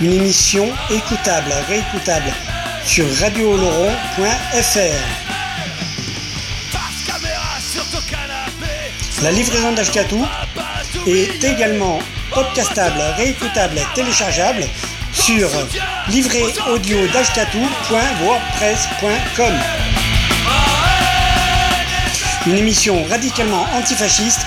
Une émission écoutable, réécoutable sur radiooloron.fr. La livraison d'Ashkatou est également podcastable, réécoutable, téléchargeable sur livréaudio.wordpress.com. Une émission radicalement antifasciste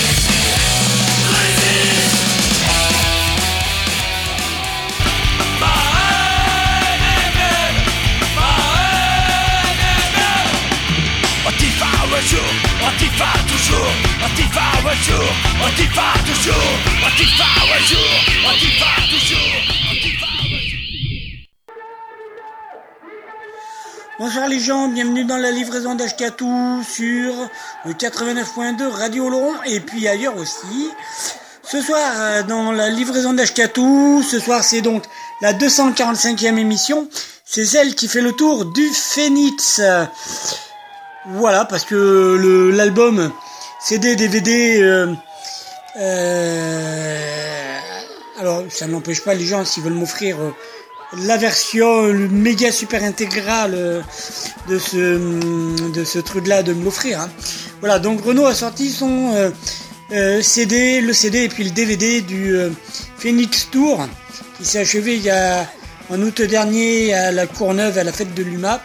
Antifa un jour, Antifa toujours, Antifa un jour, Antifa toujours, Antifa un jour, Antifa toujours, Antifa un jour. Bonsoir les gens, bienvenue dans la livraison d'Ashkatou sur le 89.2 Radio Oloron et puis ailleurs aussi. Ce soir, euh, dans la livraison d'Ashkatou, ce soir c'est donc la 245e émission. C'est celle qui fait le tour du Phoenix. Voilà, parce que l'album CD, DVD... euh, euh, alors, ça n'empêche pas les gens, s'ils veulent m'offrir euh, la version le méga super intégrale de ce, de ce truc-là, de me l'offrir. hein. Voilà, donc Renault a sorti son CD, le CD et puis le DVD du Phoenix Tour, qui s'est achevé il y a, en août dernier à la Courneuve, à la fête de l'UMA.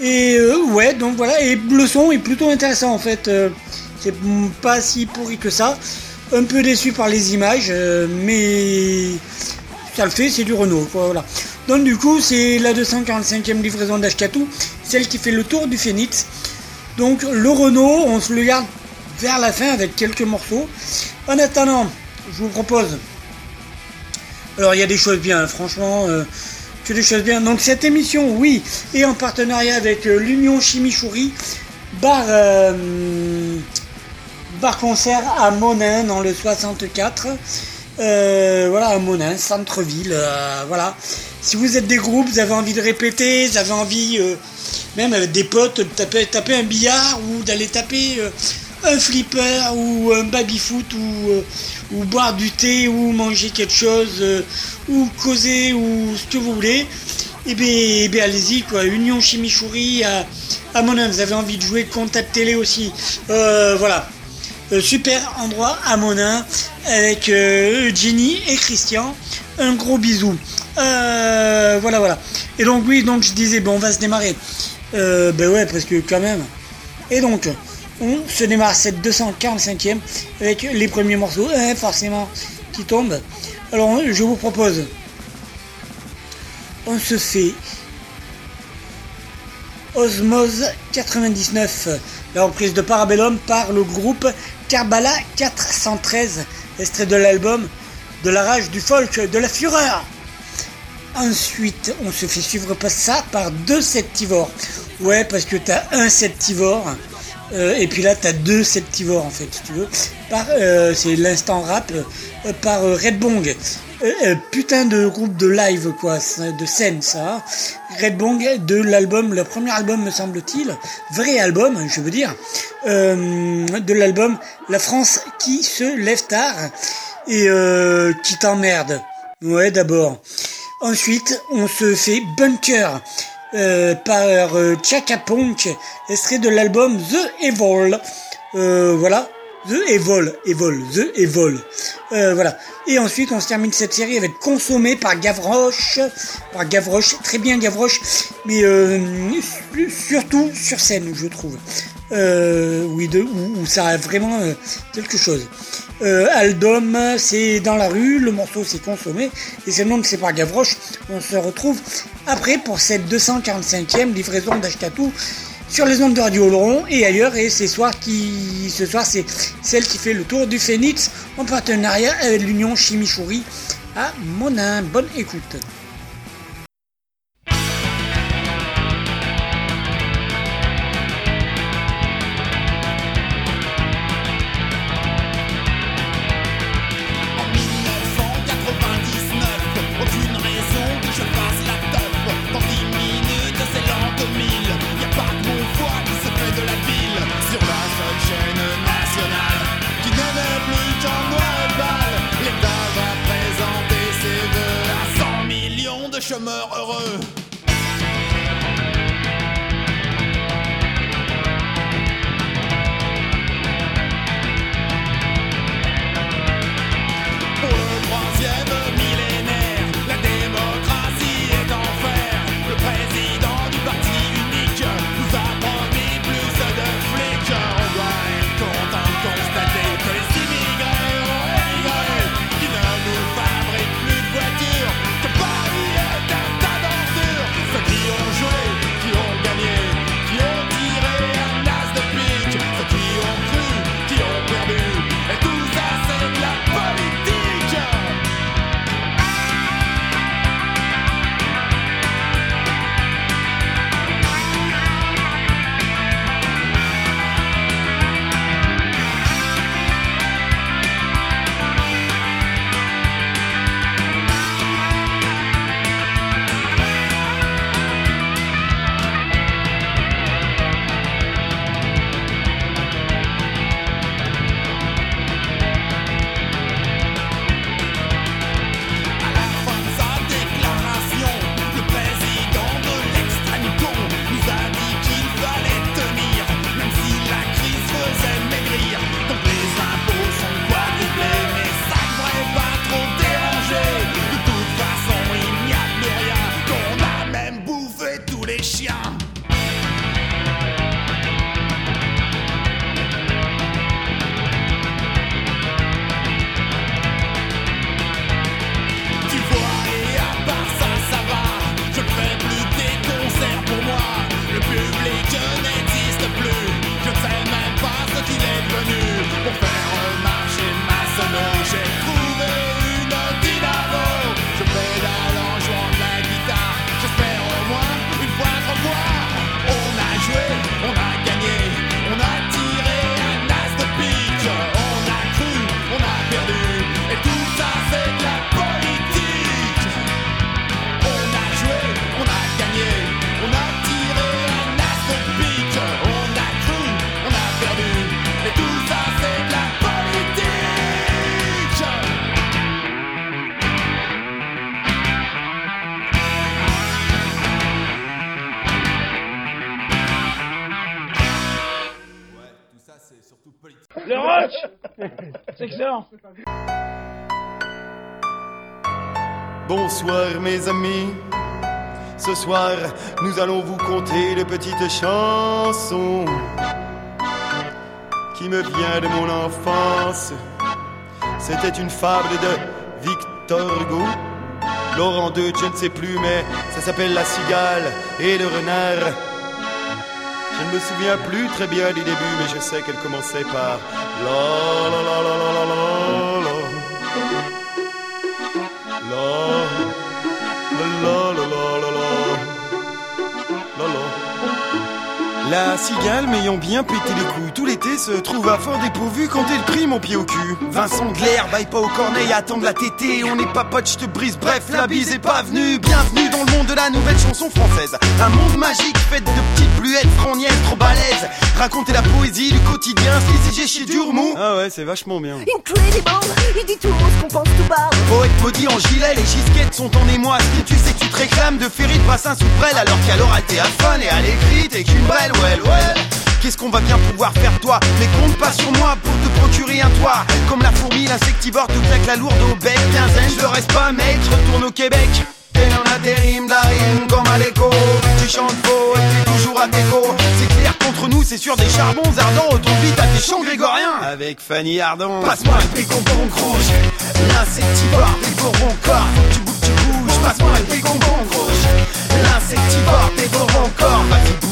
Et euh, ouais, donc voilà, et le son est plutôt intéressant en fait. euh, c'est pas si pourri que ça. Un peu déçu par les images, euh, mais ça le fait, c'est du Renault. voilà. Donc du coup, c'est la 245e livraison d'Ashkatou, celle qui fait le tour du Phoenix. Donc le Renault, on se le garde vers la fin avec quelques morceaux. En attendant, je vous propose. Alors il y a des choses bien, franchement, euh, des choses bien. Donc cette émission, oui, est en partenariat avec euh, l'Union Chimichouri, bar, euh, bar concert à Monin dans le 64. Euh, voilà, à Monin, centre-ville. voilà. Si vous êtes des groupes, vous avez envie de répéter, vous avez envie, même avec des potes, de taper, taper un billard ou d'aller taper un flipper ou un baby-foot ou, euh, ou boire du thé ou manger quelque chose euh, ou causer ou ce que vous voulez, et bien, eh bien allez-y quoi. Union Chimichouri à, à Monin, vous avez envie de jouer, contactez-les aussi. Euh, voilà. Euh, super endroit à Monin avec Jenny et Christian. Un gros bisou. Voilà, voilà. Et donc oui, donc je disais, bon, on va se démarrer. Ben ouais, parce quand même. Et donc, on se démarre cette 245e avec les premiers morceaux, hein, forcément, qui tombent. Alors, je vous propose, on se fait Osmose 99, la reprise de Parabellum par le groupe Karbala 413, extrait de l'album De la rage, du folk, de la fureur. Ensuite, on se fait suivre ça par deux septivores. Ouais, parce que t'as un septivore Euh, et puis là, t'as deux septivores en fait, si tu veux. Par, euh, c'est l'instant rap euh, par euh, Red Bong. Euh, euh, putain de groupe de live quoi, de scène ça. Red Bong de l'album, le premier album me semble-t-il, vrai album, je veux dire, de l'album La France qui se lève tard et qui t'emmerde. Ouais, d'abord. Ensuite, on se fait Bunker par euh, Chaka Punk, extrait de l'album The Evil. Euh, voilà. The Evil, Evil, The Evil. Euh, voilà. Et ensuite, on se termine cette série avec Consommé par Gavroche. Par Gavroche, très bien Gavroche, mais euh, surtout sur scène, je trouve. Euh, oui, de, où, où ça a vraiment euh, quelque chose. Euh, Aldom, c'est dans la rue, le morceau c'est consommé, et c'est le nom de c'est par Gavroche. On se retrouve après pour cette 245e livraison d'Achetatou sur les ondes de Radio Oloron et ailleurs. Et ce soir, qui, ce soir c'est celle qui fait le tour du Phénix en partenariat avec l'Union Chimichouri à Monin. Bonne écoute. C'est excellent Bonsoir mes amis. Ce soir, nous allons vous conter de petites chansons qui me vient de mon enfance. C'était une fable de Victor Hugo. Laurent II, je ne sais plus, mais ça s'appelle La cigale et le renard. Je ne me souviens plus très bien du début, mais je sais qu'elle commençait par la la la la la la la cigale m'ayant bien pété les couilles tout l'été se trouve à fort dépourvu quand elle pris mon pied au cul. Vincent Glaire, baille pas au corneille, attendre la tétée, on n'est pas potes, je te brise, bref, la bise est pas venue. Bienvenue dans le monde de la nouvelle chanson française. Un monde magique fait de petites bluettes froniennes trop balèzes. Raconter la poésie du quotidien, si j'ai chier dur mou. Ah ouais, c'est vachement bien. Incredible, il dit tout ce qu'on pense tout bas. Poète maudit en gilet, les gisquettes sont en émoi. Si tu sais que tu te réclames de Ferry de bassin sous prêle alors qu'à l'oral t'es à fun et à l'écrit t'es qu'une brelle, well, well. Qu'est-ce qu'on va bien pouvoir faire toi? Mais compte pas sur moi pour te procurer un toit Comme la fourmi, l'insectivore te claque la lourde au bec Quinzaine, je le reste pas mec, je retourne au Québec T'es en a des rimes, la rime comme à l'écho Tu chantes faux et t'es toujours à déco C'est clair contre nous, c'est sûr des charbons ardents. Retourne vite à tes chants grégoriens. Avec Fanny Ardant. Passe-moi un pécompon rouge L'insectivore dévore mon corps. Faut que tu bouges, tu bouges Passe-moi un pécompon rouge L'insectivore dévore mon corps. Vas-y bouge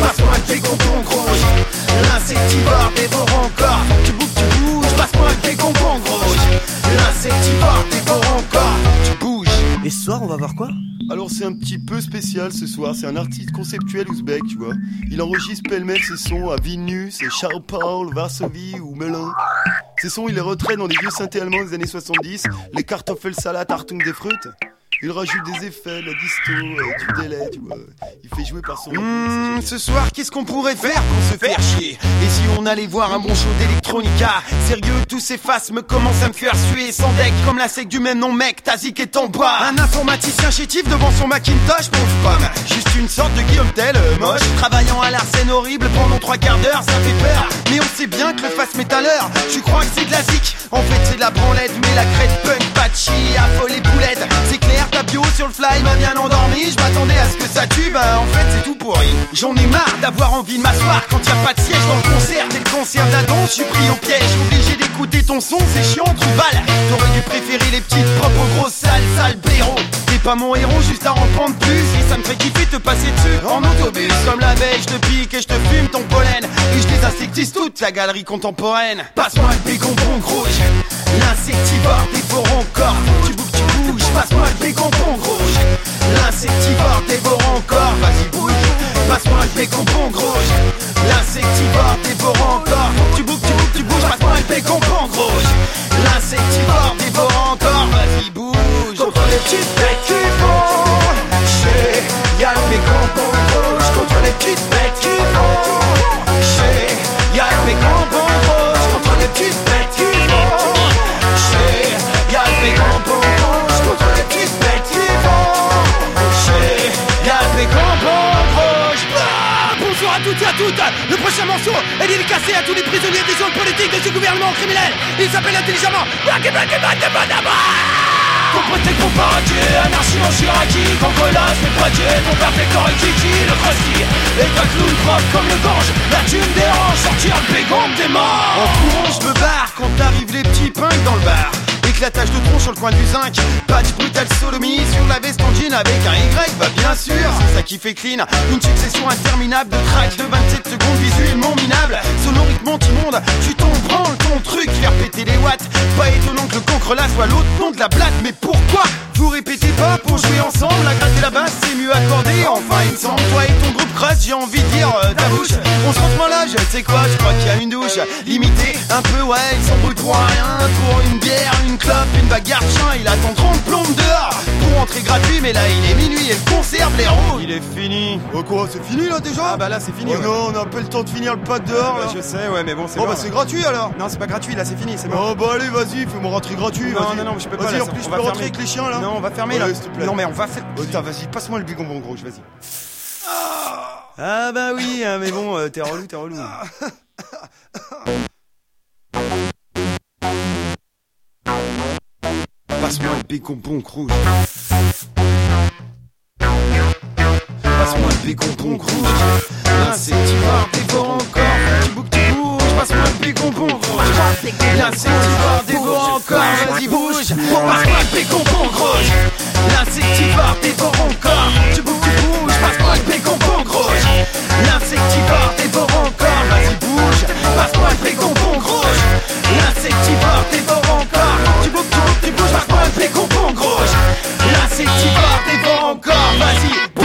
Passe-moi un rouge L'insectivore dévore encore Faut que tu bouges, tu bouges Passe-moi un pécompon rouge L'insectivore dévore encore Tu bouges Et ce soir, on va voir quoi? Alors c'est un petit peu spécial ce soir, c'est un artiste conceptuel ouzbek, tu vois. Il enregistre pêle-mêle ses sons à Vilnius, Charles Paul, Varsovie ou Melun. Ces sons, il les retraite dans des vieux synthés allemands des années 70, les Kartoffelsalat Artung des Fruits. Il rajoute des effets, la disto, euh, du délai, tu vois. Il fait jouer par son... Mmh, ce soir, qu'est-ce qu'on pourrait faire pour se faire chier? Et si on allait voir un bon show d'Electronica? Sérieux, tous ces faces me commencent à me faire suer. Sans deck, comme la sec du même nom mec, Tazik est en bas Un informaticien chétif devant son Macintosh, pauvre pomme. Juste une sorte de Guillaume Tell, euh, moche. Travaillant à l'arsène horrible pendant trois quarts d'heure, ça fait peur. Mais on sait bien que le face métalleur, tu crois que c'est de la zik? En fait c'est de la branlette, mais la crête punk, affolé boulette C'est clair, ta bio sur le fly m'a bien endormi. Je m'attendais à ce que ça tue, bah en fait c'est tout pourri. J'en ai marre d'avoir envie de m'asseoir quand y a pas de siège dans le concert. T'es le concert d'Adam, je suis pris au piège. Obligé d'écouter ton son, c'est chiant, tu T'aurais dû préférer les petites propres grosses salles, sales blaireaux pas mon héros, juste à en prendre plus. Et ça me fait kiffer te passer dessus en autobus. Comme la veille, je te pique et je te fume ton pollen. Et je désinsectise toute la galerie contemporaine. Passe-moi le pécompon rouge L'insectivore dévore encore Tu bouges, tu bouges, passe-moi le pécompon rouge L'insectivore dévore encore, vas-y bouge Passe-moi le pécompon rouge L'insectivore dévore encore Tu bouges, tu bouges, tu bouges, passe-moi le pécompon rouge L'insectivore dévore encore, vas-y bouge. Contre les petites Contre les petites bêtes qui font chier Y'a le pécompon rouge Contre les petites bêtes qui font chier Y'a le pécompon rouge Contre les petites bêtes qui font chier Y'a le pécompon rouge Ah, Bonjour à toutes et à toutes. Le prochain morceau est dédicacé à tous les prisonniers des zones politiques de ce gouvernement criminel. Il s'appelle intelligemment Wacky Wacky Wacky ton protect ton paradier, anarchie en Chiraki Cancolas, mes poitiers, ton perfector et Kiki Le crusty, et ta clown propre comme le gorge La thune dérange, sortir le pégon des morts. En courant je me barre quand arrivent les petits punks dans le bar. Éclatage de tronc sur le coin du zinc Patch brutal sodomie sur la veste en jean avec un Y Bah bien sûr, c'est ça qui fait clean. Une succession interminable de tracks de 27 secondes visuellement minables. Sonoriquement immonde, tu t'en branles ton truc Faire péter les watts, pas étonnant que le cancre là soit l'autre nom de la blague Mais pourquoi vous répétez pas pour jouer ensemble La gratte et la basse c'est mieux accordé. Enfin il me semble, toi et ton groupe crush J'ai envie de dire euh, ta bouche. On se rentre là, je sais quoi, je crois qu'il y a une douche. Limité, un peu ouais, il s'embrouille pour rien. Pour une bière, une clope, une bagarre chien Il attend 30 plombes dehors. Pour entrer gratuit mais là il est minuit et le concert blaireau Il est fini. Oh quoi, c'est fini là déjà? Ah bah là c'est fini Oh non, on a pas le temps de finir le pack dehors là. Je sais, ouais, mais bon, c'est Bon bon. bah c'est gratuit alors. Non, c'est pas gratuit, là, c'est fini, c'est bon. Oh bah allez vas-y, fais-moi rentrer gratuit Non, vas-y. non, non, je peux pas, Vas-y en plus je peux rentrer avec les chiens là Non, on va fermer là. Ouais, s'il te plaît. Non, mais on va faire. Putain vas-y, passe-moi le bigon rouge, vas-y Ah bah oui, hein, mais bon, euh, t'es relou, t'es relou. Passe-moi le bécompon rouge. Passe-moi le bécompon rouge. L'insectivore dévore encore. Tu bouges, tu. Passe-moi le bécompon rouge. L'insectivore dévore encore. Vas-y, bouge. Passe-moi le bécompon rouge. L'insectivore dévore encore. Tu bouges, tu bouges. Passe-moi le bécompon rouge. L'insectivore dévore encore. Vas-y, bouge. Passe-moi le bécompon rouge. L'insectivore dévore encore. Tu bouges, tu bouges, tu bouges. Passe-moi le bécompon rouge. L'insectivore dévore encore. Vas-y, bouge.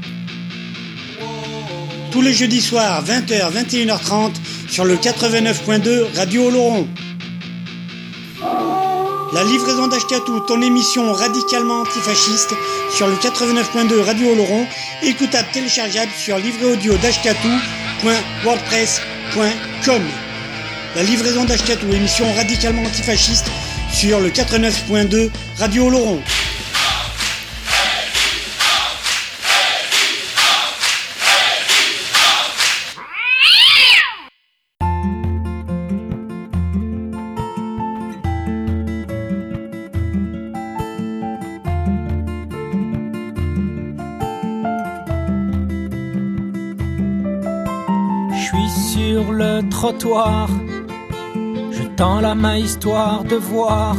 Tous les jeudis soirs, 20h, 21h30, sur le 89.2 Radio Oloron. La livraison d'Ashkatou, ton émission radicalement antifasciste, sur le 89.2 Radio Oloron, écoutable téléchargeable sur livréaudio.wordpress.com. La livraison d'Ashkatou, émission radicalement antifasciste, sur le 89.2 Radio Oloron. Je tends la main histoire de voir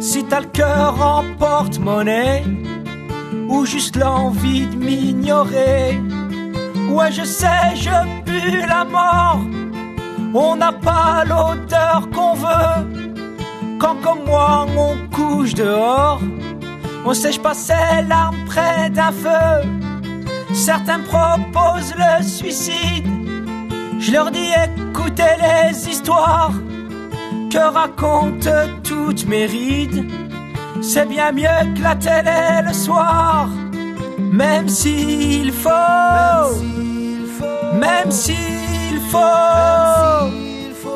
si t'as le cœur en porte-monnaie ou juste l'envie de m'ignorer. Ouais, je sais, je pue la mort. On n'a pas l'odeur qu'on veut. Quand comme moi on couche dehors, on sèche pas ses larmes près d'un feu. Certains proposent le suicide. Je leur dis écoutez les histoires que racontent toutes mes rides. C'est bien mieux que la télé le soir. Même s'il faut, même s'il faut,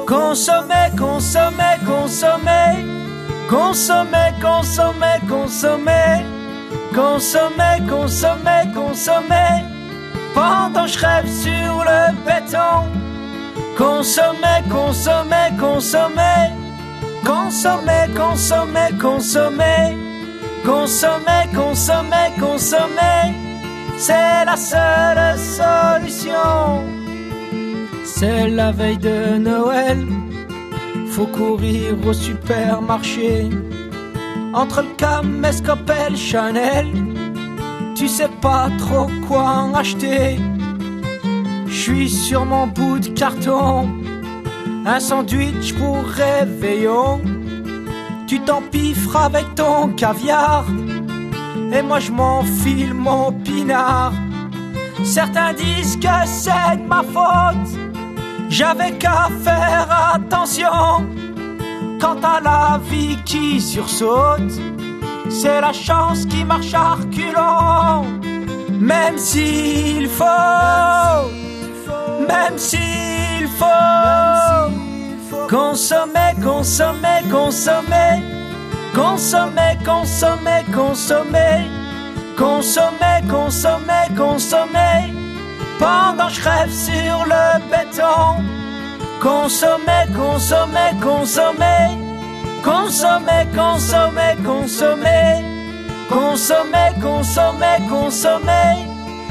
consommer, consommer, consommer, consommer, consommer, consommer, consommer, consommer, consommer, pendant je rêve sur le béton. Consommer, consommer, consommer, consommer, consommer, consommer, consommer, consommer, consommer, c'est la seule solution. C'est la veille de Noël, faut courir au supermarché. Entre le caméscope et le Chanel, tu sais pas trop quoi en acheter. Je suis sur mon bout de carton, un sandwich pour réveillon. Tu t'empiffres avec ton caviar, et moi je m'enfile mon pinard. Certains disent que c'est de ma faute, j'avais qu'à faire attention. Quant à la vie qui sursaute, c'est la chance qui marche à reculons. Même s'il faut, même s'il faut, consommer, consommer, consommer, consommer, consommer, consommer, consommer, consommer, consommer, pendant je rêve sur le béton. Consommer, consommer, consommer, consommer, consommer, consommer, consommer, consommer, consommer,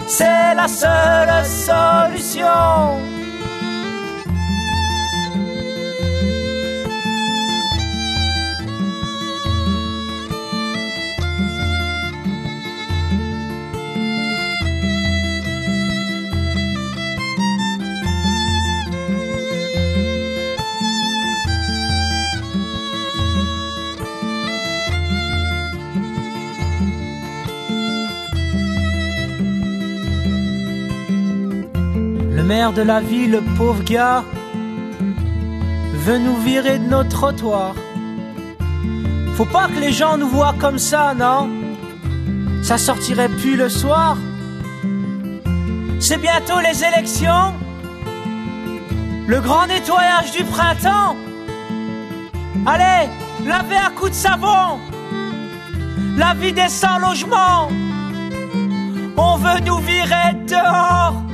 c'est la seule solution. De la ville, le pauvre gars, veut nous virer de nos trottoirs. Faut pas que les gens nous voient comme ça, non? Ça sortirait plus le soir. C'est bientôt les élections. Le grand nettoyage du printemps. Allez, lavez à coups de savon. La vie des sans logements. On veut nous virer dehors.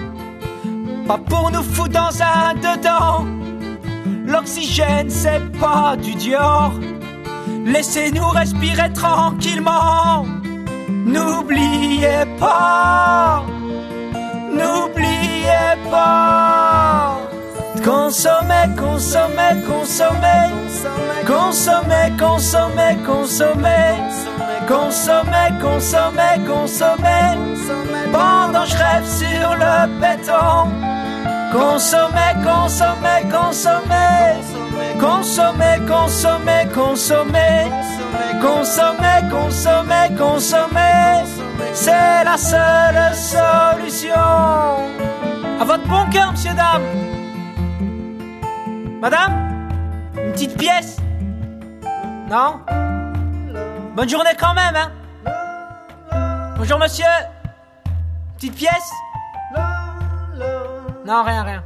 Pas pour nous foutre dans un dedans. L'oxygène, c'est pas du Dior. Laissez-nous respirer tranquillement. N'oubliez pas, n'oubliez pas. Consommer, consommer, consommer, consommer, consommer, consommer, consommer, consommer, consommer. Pendant je rêve sur le béton. Consommer, consommer, consommer. Consommer, consommer, consommer. Consommer, consommer, consommer. C'est la seule solution. À votre bon cœur, monsieur, dame. Madame, une petite pièce. Non? Bonne journée quand même, hein. Bonjour, monsieur. Petite pièce. Non, rien, rien.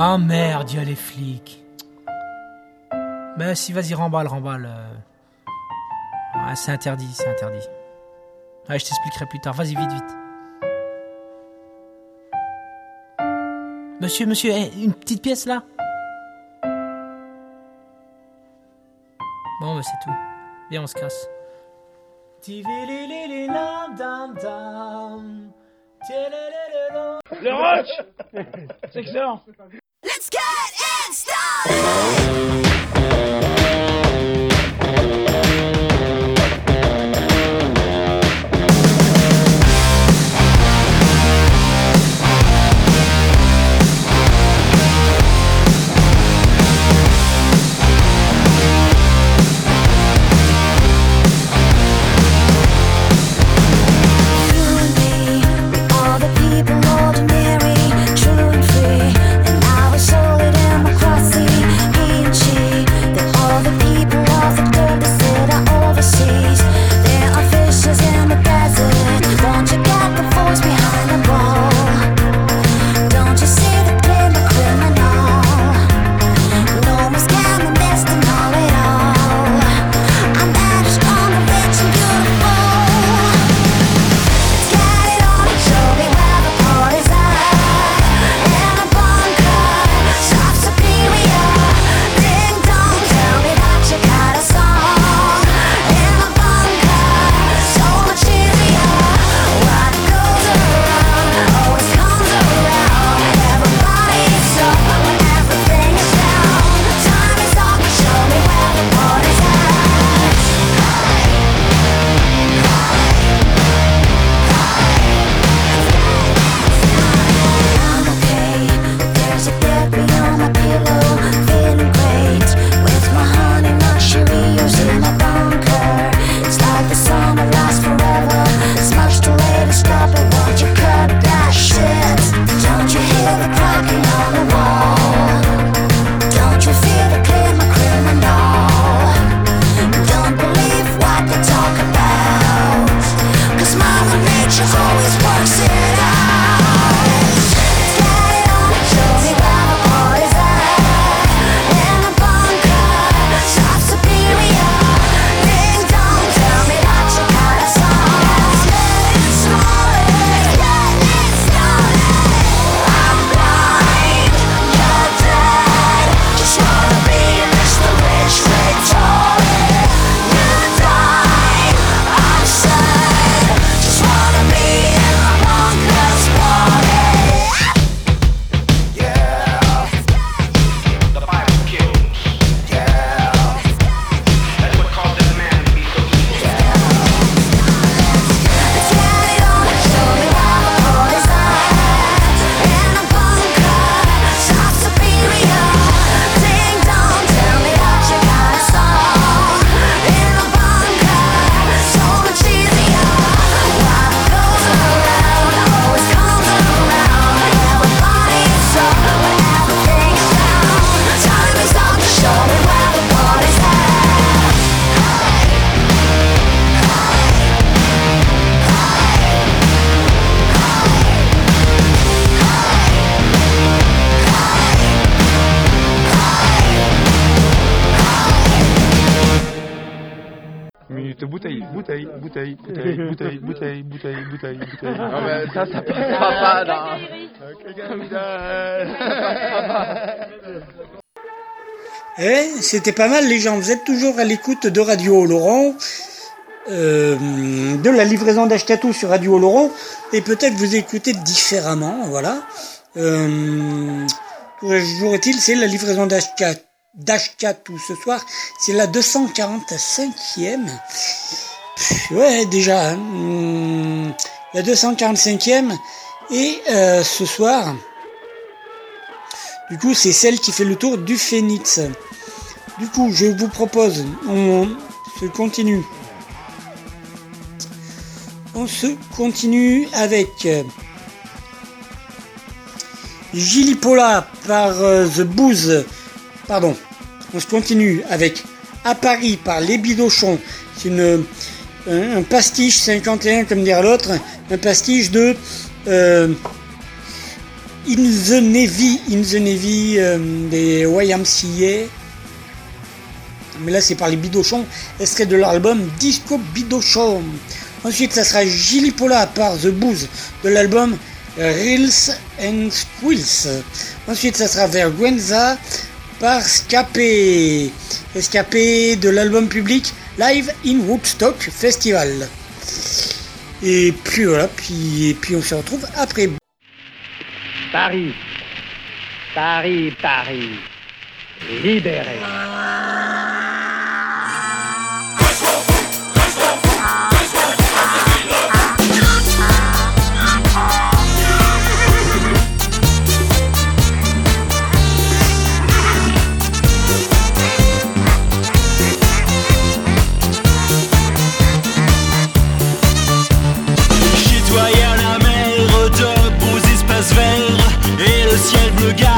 Ah oh, merde, les flics. Ben si, vas-y, remballe, remballe. Euh. Ah, c'est interdit, c'est interdit. Ah, je t'expliquerai plus tard. Vas-y, vite, vite. Monsieur, monsieur, eh, une petite pièce là? Bon, bah c'est tout. Viens, on se casse. Le rock C'est excellent. Let's get it started. c'était pas mal les gens. Vous êtes toujours à l'écoute de Radio Laurent, euh, de la livraison d'Achetatou sur Radio Laurent, et peut-être vous écoutez différemment, voilà. Euh, toujours est-il, c'est la livraison d'Achetatou ce soir, c'est la 245e. Ouais, déjà, hein, hmm, la 245e, et euh, ce soir... Du coup, c'est celle qui fait le tour du phénix. Du coup, je vous propose, on se continue. On se continue avec euh, Gilly Pola par euh, The Booze. Pardon. On se continue avec À Paris par Les Bidochons. C'est euh, un pastiche 51, comme dirait l'autre. Un pastiche de In the Navy, In the Navy des YMCA mais là c'est par les Bidochons, extrait de l'album Disco Bidochon. Ensuite, ça sera Gilly par The Booze de l'album Reels and Squills. Ensuite, ça sera Vergüenza par Scapé. Escapé de l'album public Live in Woodstock Festival. Et puis voilà, et puis on se retrouve après. Paris, Paris, Paris, libéré. Yeah.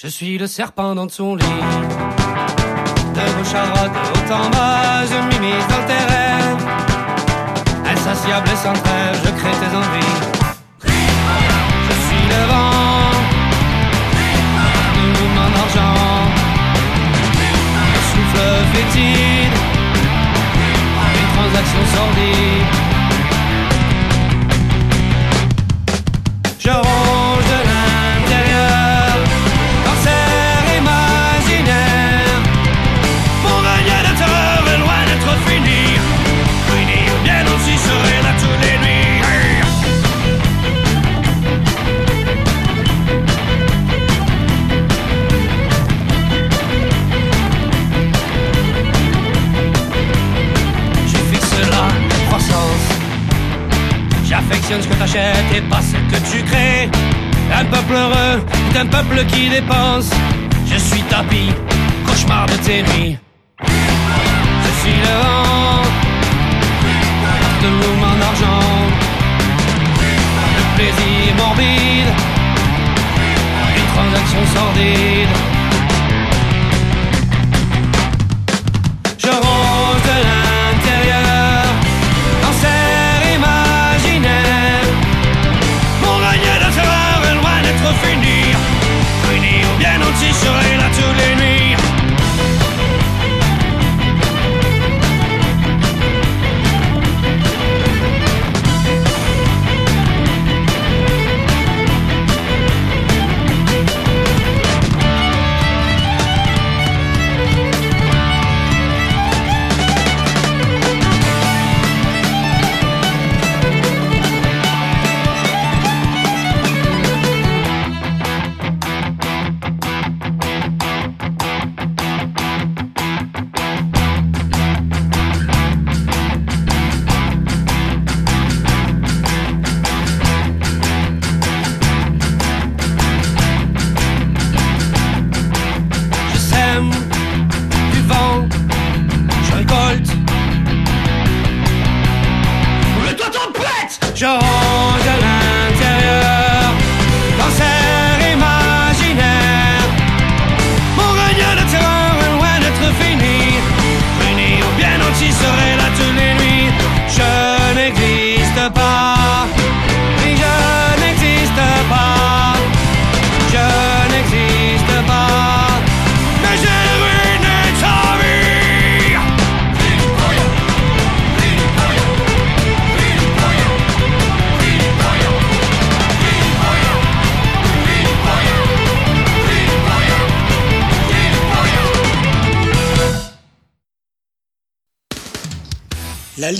Je suis le serpent dans son lit. De vos charottes au tambas, je m'imise dans tes rêves. Insatiable et sans trêve, je crée tes envies. Je suis le vent. qui dépense.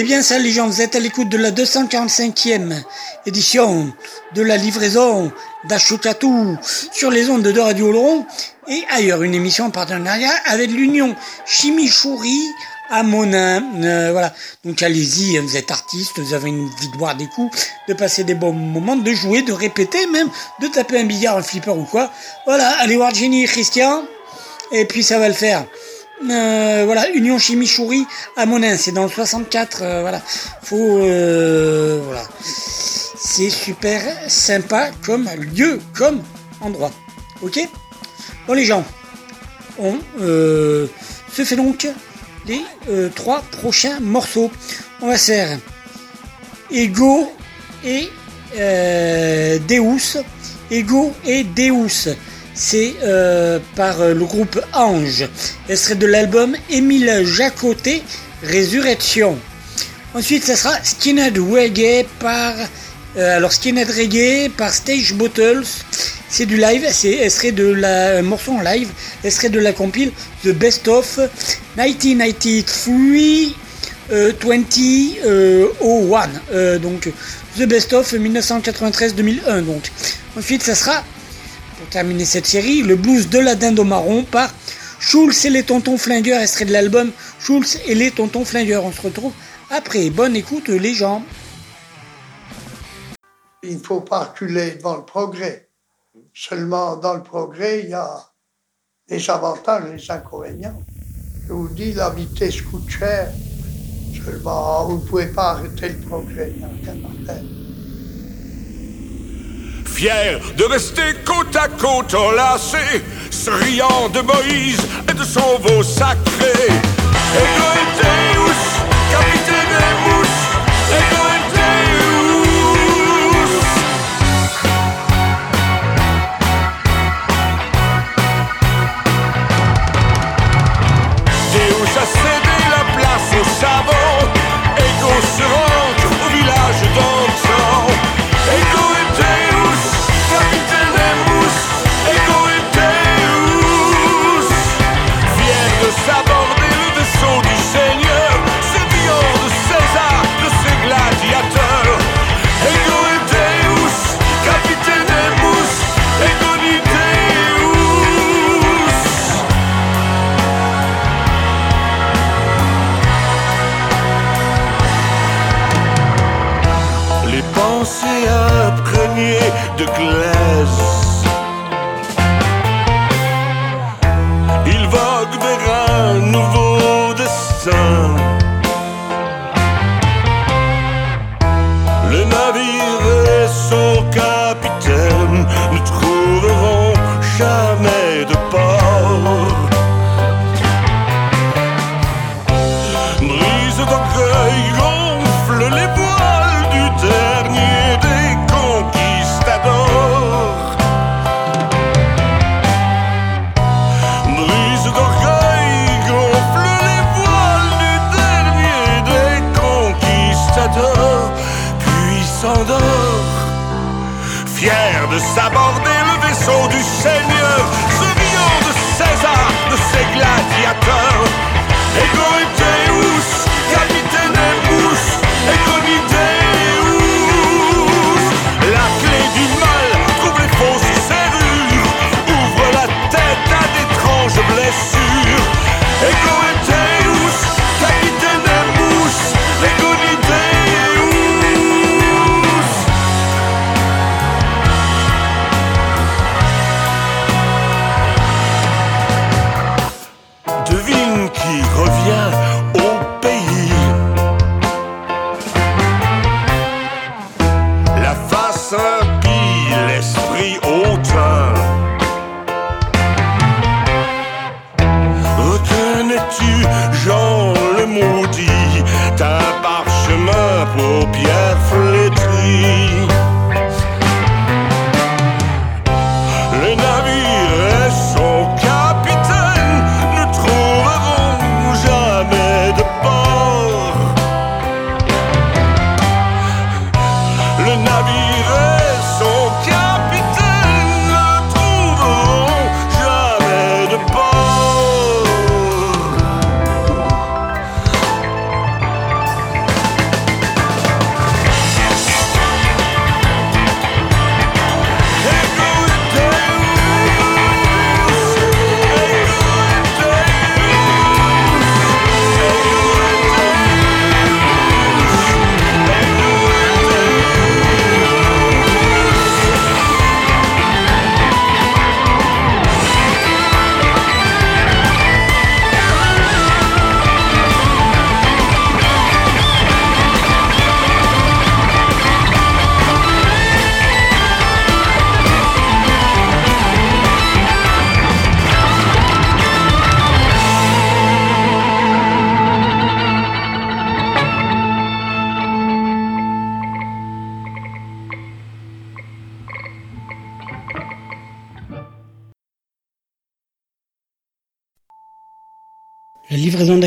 C'était bien ça les gens, vous êtes à l'écoute de la 245e édition de la livraison d'Achotatou sur les ondes de Radio Laurent et ailleurs, une émission en partenariat avec l'Union Chimichouri à Monin. Euh, voilà, donc allez-y, vous êtes artiste, vous avez une envie de boire des coups, de passer des bons moments, de jouer, de répéter même, de taper un billard, un flipper ou quoi. Voilà, allez voir Jenny et Christian, et puis ça va le faire. Euh, voilà, Union Chimichouri à Monin, c'est dans le 64, euh, voilà. Faut, euh, voilà. C'est super sympa comme lieu, comme endroit. Ok? Bon les gens, on se fait donc les trois prochains morceaux. On va faire Ego et Deus. Ego et Deus. C'est euh, par euh, le groupe Ange. Extrait de l'album Émile Jacoté, Résurrection. Ensuite, ça sera Skinhead Reggae par. euh, alors, Skinhead Reggae par Stage Bottles. C'est du live, c'est extrait de la un morceau en live, extrait de la compile The Best of 1993 euh, 2001. Euh, donc The Best of 1993-2001. Donc ensuite, ça sera pour terminer cette série le blues de la dinde marron par Schulz et les tontons flingueurs, extrait de l'album Schulz et les tontons flingueurs. On se retrouve après. Bonne écoute les gens. Il ne faut pas reculer devant le progrès. Seulement dans le progrès, il y a les avantages et les inconvénients. Je vous dis, la vitesse coûte cher. Seulement, vous ne pouvez pas arrêter le progrès. Il n'y a rien à. Fier de rester côte à côte enlacé, se riant de Moïse et de son veau sacré. Deus, capitaine des mousses,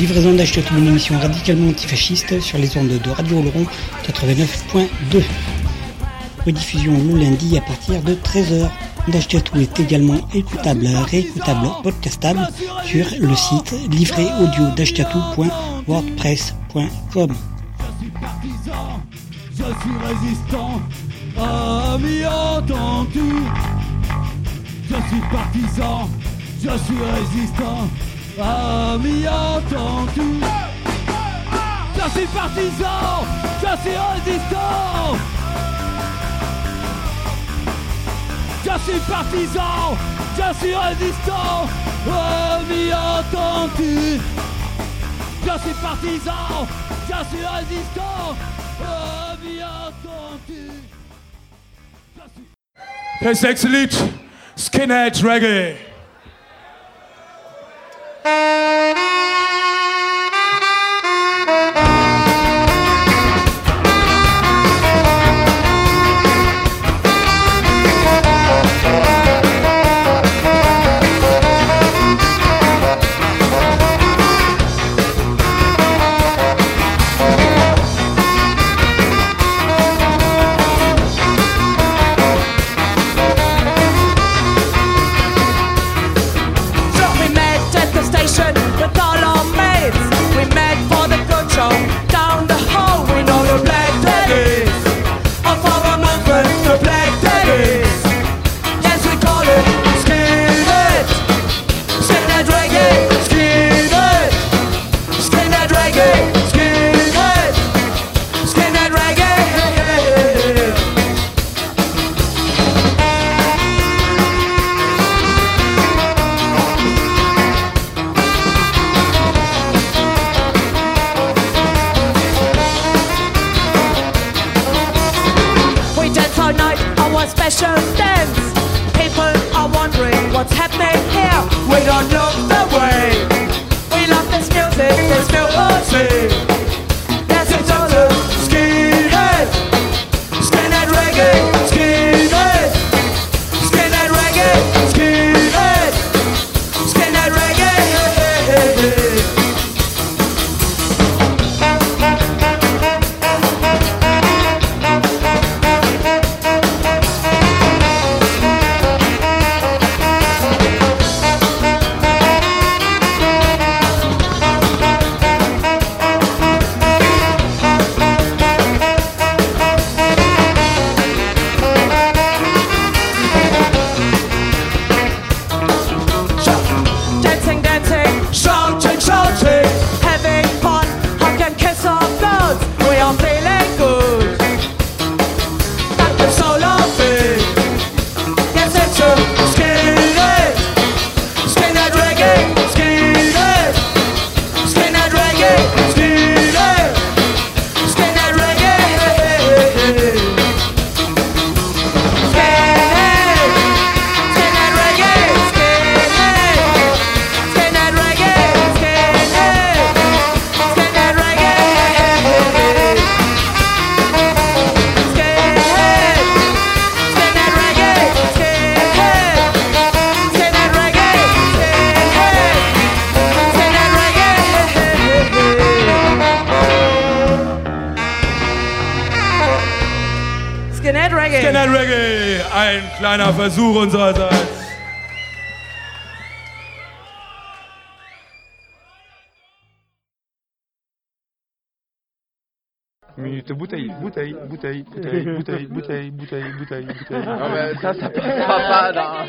livraison d'Achetatou, une émission radicalement antifasciste sur les ondes de Radio Oloron 89.2. Rediffusion le lundi à partir de 13h. D'Achetatou est également écoutable, réécoutable, podcastable sur le site livréaudio.wordpress.com. je suis résistant. Je suis partisan, je suis résistant. Amis entendus Ça c'est partisan, ça c'est résistant. Je suis partisan, je suis résistant. Amis entendus Ça c'est partisan, ça suis résistant. Amis entendus Hey, sex leech, skinhead reggae. Música mais ça, ça passera pas dans.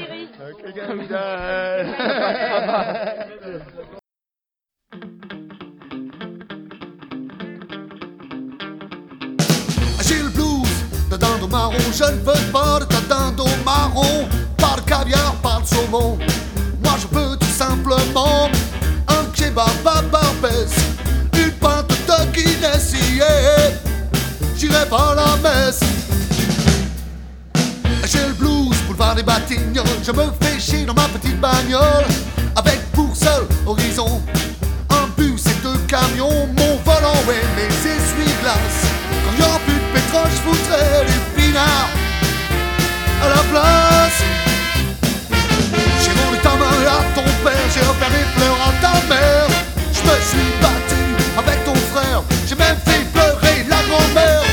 J'ai le blues de dinde au marron, je ne veux pas de ta dinde au marron, pas de caviar, pas de saumon. Moi je veux tout simplement un kebab à Barbès, une pinte de Guinness, yeah. J'irai pas à la messe. Boulevard des Batignolles, je me fais chier dans ma petite bagnole, avec pour seul horizon un bus et deux camions, mon volant et mes essuie-glaces. Quand y aura plus de pétrole, je foutrai du pinard à la place. J'ai rendu ta main à ton père, j'ai offert des fleurs à ta mère. Je me suis battu avec ton frère, j'ai même fait pleurer la grand-mère.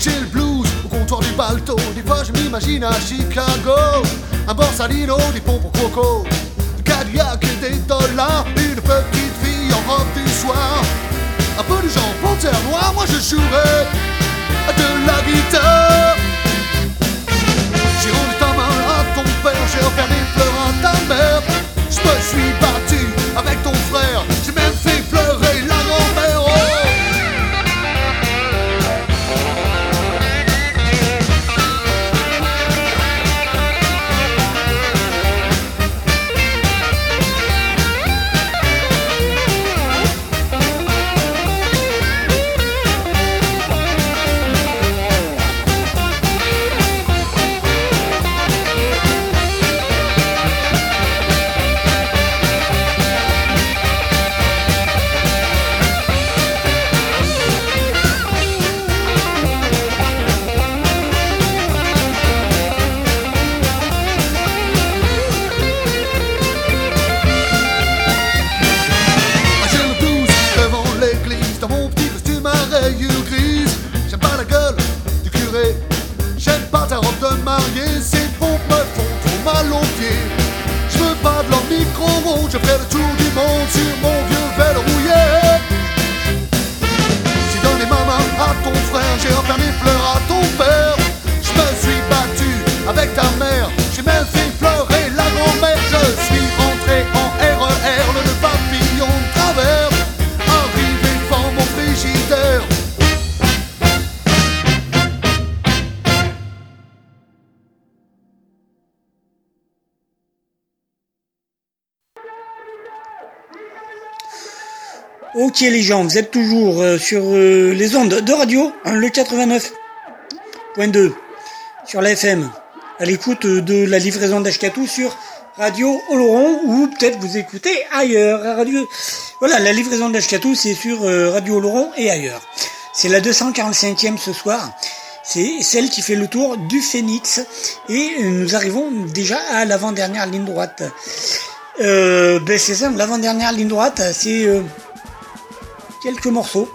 J'ai le blues au comptoir du balto, m'imagine à Chicago. Un borsalino, des pompes au croco, du Cadillac et des dollars, une petite fille en robe du soir. un peu du genre panthère noire, moi je jouerai de la guitare. J'ai rendu ta main à ton père, j'ai offert des fleurs à ta mère. Je me suis battu avec ton frère, Les gens, vous êtes toujours euh, sur euh, les ondes de radio, hein, le 89.2 sur la FM, à l'écoute euh, de la livraison d'Ashkatou sur Radio Oloron ou peut-être vous écoutez ailleurs. Radio... Voilà, la livraison d'Ashkatou c'est sur Radio Oloron et ailleurs. C'est la 245e ce soir. C'est celle qui fait le tour du Phénix et nous arrivons déjà à l'avant-dernière ligne droite. Ben c'est ça, l'avant-dernière ligne droite, c'est quelques morceaux.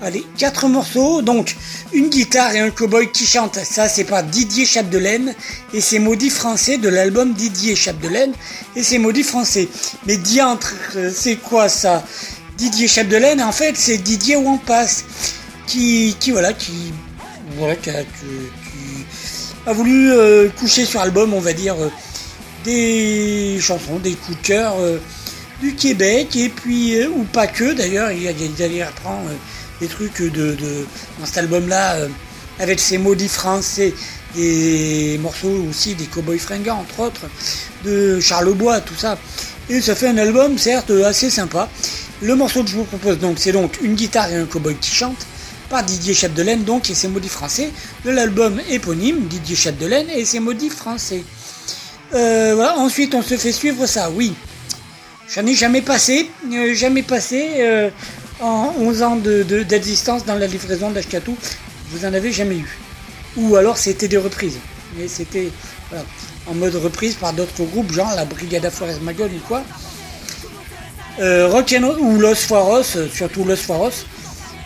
Allez, quatre morceaux, donc une guitare et un cowboy qui chante. Ça, c'est par Didier Chapdelaine et c'est maudit français de l'album Didier Chapdelaine et c'est maudit français. Mais diantre, euh, c'est quoi ça? Didier Chapdelaine, en fait, c'est Didier Wampas qui, qui voilà, qui, voilà, qui a, voulu euh, coucher sur album, on va dire, euh, des chansons, des coups de cœur du Québec et puis euh, ou pas que d'ailleurs il y a il y a- il reprend euh, des trucs de, de dans cet album là avec ses maudits français des morceaux aussi des Cowboys fringants entre autres de Charlebois tout ça. Et ça fait un album certes assez sympa. Le morceau que je vous propose donc c'est donc une guitare et un cowboy qui chante par Didier Chapdelaine donc et ses maudits français. De l'album éponyme Didier Chapdelaine et ses maudits français. Euh, ensuite on se fait suivre ça, oui. J'en ai jamais passé, euh, jamais passé euh, en 11 ans de- de- d'existence dans la livraison d'Ashkatou. Vous en avez jamais eu. Ou alors c'était des reprises. Mais c'était en mode reprise par d'autres groupes, genre la Brigada Flores Magol ou quoi. Euh, Rock'n'Roll ou Los euh, surtout Los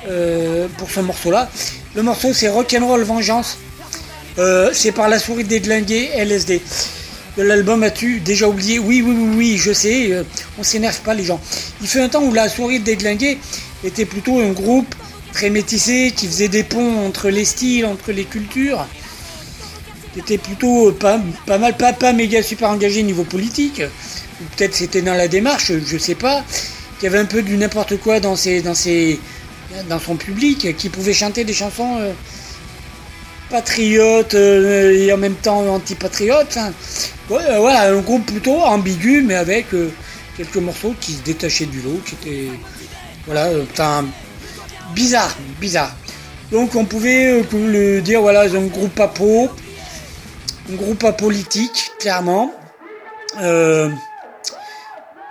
euh, pour ce morceau-là. Le morceau c'est Rock'n'Roll Vengeance. C'est par la souris déglinguée LSD. De l'album as-tu déjà oublié Oui, oui, oui, oui, je sais, euh, on s'énerve pas les gens. Il fait un temps où la souris déglinguée était plutôt un groupe très métissé qui faisait des ponts entre les styles, entre les cultures. Qui était plutôt euh, pas, pas mal, pas, méga super engagé niveau politique. Peut-être c'était dans la démarche, je sais pas. Qui avait un peu du n'importe quoi dans ses, son public, qui pouvait chanter des chansons. euh, patriote euh, et en même temps anti-patriote. hein. Euh, voilà, un groupe plutôt ambigu, mais avec euh, quelques morceaux qui se détachaient du lot, qui étaient voilà, enfin, bizarre, bizarre. Donc on pouvait le dire, voilà, un groupe peau, un groupe apolitique, clairement.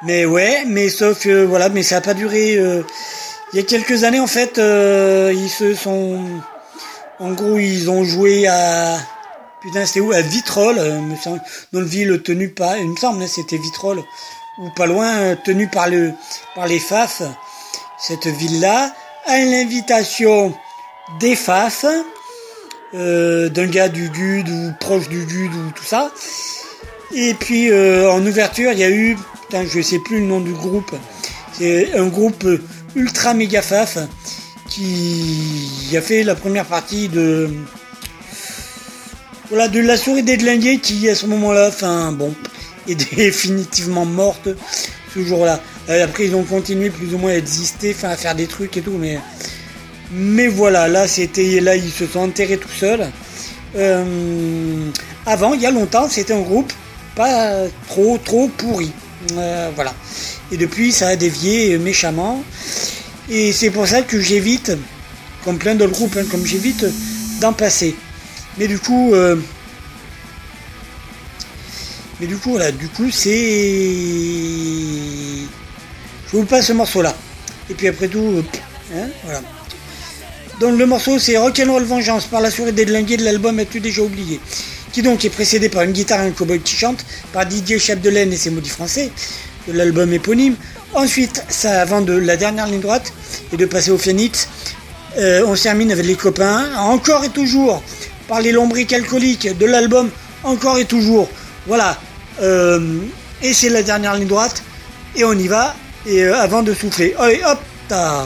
Mais ouais, mais sauf que voilà, mais ça n'a pas duré. il y a quelques années en fait, ils se sont en gros, ils ont joué à. Putain, c'était où? À Vitrolles, euh, dans le ville tenu par. Il me semble, hein, c'était Vitrolles, ou pas loin, euh, tenu par, le, par les FAF, cette ville-là, à l'invitation des FAF, euh, d'un gars du GUD ou proche du GUD ou tout ça. Et puis en ouverture, il y a eu, putain, je sais plus le nom du groupe, c'est un groupe ultra méga faf qui a fait la première partie de voilà de la souris d'Edlinguet qui à ce moment-là, bon, est définitivement morte ce jour-là. Euh, après ils ont continué plus ou moins à exister, à faire des trucs et tout, mais mais voilà, là c'était là ils se sont enterrés tout seuls. Euh, avant, il y a longtemps, c'était un groupe pas trop trop pourri. Euh, voilà. Et depuis, ça a dévié méchamment. Et c'est pour ça que j'évite, comme plein d'autres groupes, hein, comme j'évite d'en passer. Mais du coup, euh, mais du coup, voilà, du coup, c'est, je vous passe ce morceau-là. Et puis après tout, euh, hein, voilà. Donc le morceau c'est Rock'n'Roll Vengeance par la souris délinguée de l'album As-tu déjà oublié? Qui donc est précédé par une guitare et un cowboy qui chante, par Didier Chapdelaine et ses maudits français, de l'album éponyme. Ensuite, ça avant de la dernière ligne droite et de passer au Phoenix, euh, on termine avec les copains, encore et toujours, par les lombriques alcooliques de l'album Encore et toujours. Voilà. Euh, et c'est la dernière ligne droite. Et on y va. Et euh, avant de souffler. Allez, hop, t'as.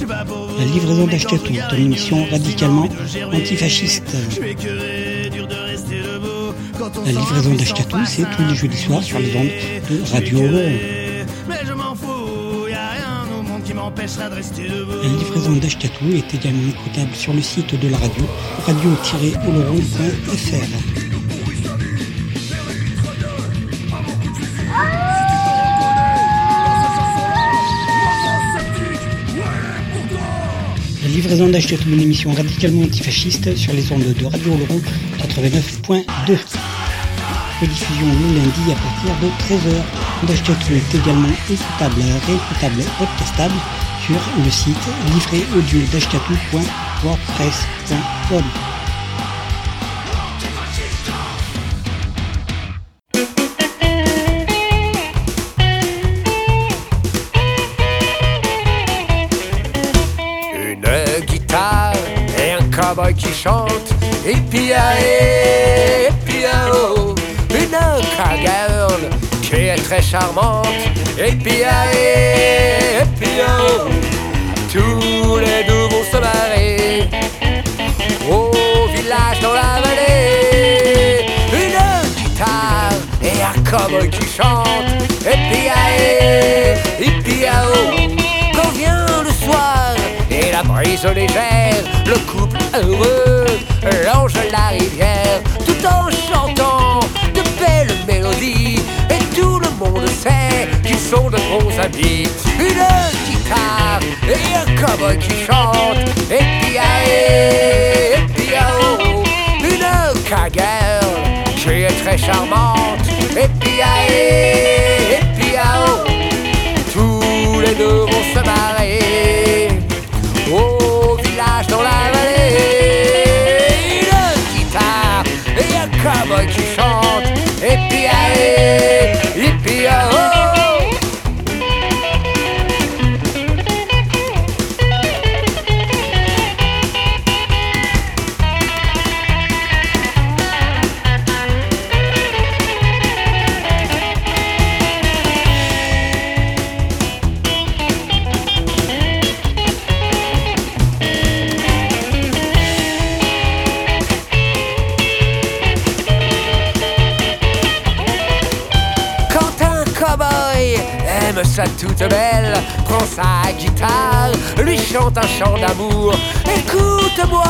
La livraison d'Achetatou est une émission radicalement antifasciste. La livraison d'Achetatou, c'est tous les jeudis soirs sur les ondes de Radio. La livraison d'Achetatou est également écoutable sur le site de la radio, radio-oloron.fr. livraison d'Achetatou, une émission radicalement antifasciste sur les ondes de Radio Oloron 89.2. Rediffusion le lundi à partir de 13h. D'Achetatou est également écoutable, réécoutable, podcastable sur le site livréaudio.wordpress.com. qui chante, et puis et puis oh, une cowgirl qui est très charmante, et puis et puis oh, tous les deux vont se marrer au village dans la vallée. Une guitare et un cowboy qui chante, et puis et puis brise légère, le couple heureux longe la rivière tout en chantant de belles mélodies. Et tout le monde sait qu'ils sont de bons amis. Une guitare et un cowboy qui chante, et puis à et puis oh, une cowgirl qui est très charmante, et puis à et puis oh, tous les deux vont se marrer puis guitare, lui chante un chant d'amour. Écoute-moi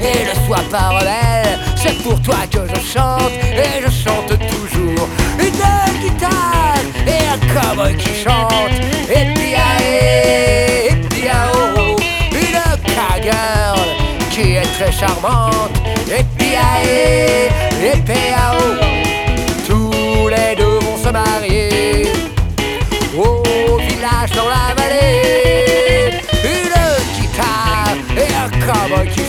et ne sois pas rebelle, c'est pour toi que je chante et je chante toujours. Une guitare et un cowboy qui chante, et puis et, puis une cowgirl qui est très charmante, et puis ah, et, puis tous les deux vont se marier village dans la vallée. Une guitare et un cowboy qui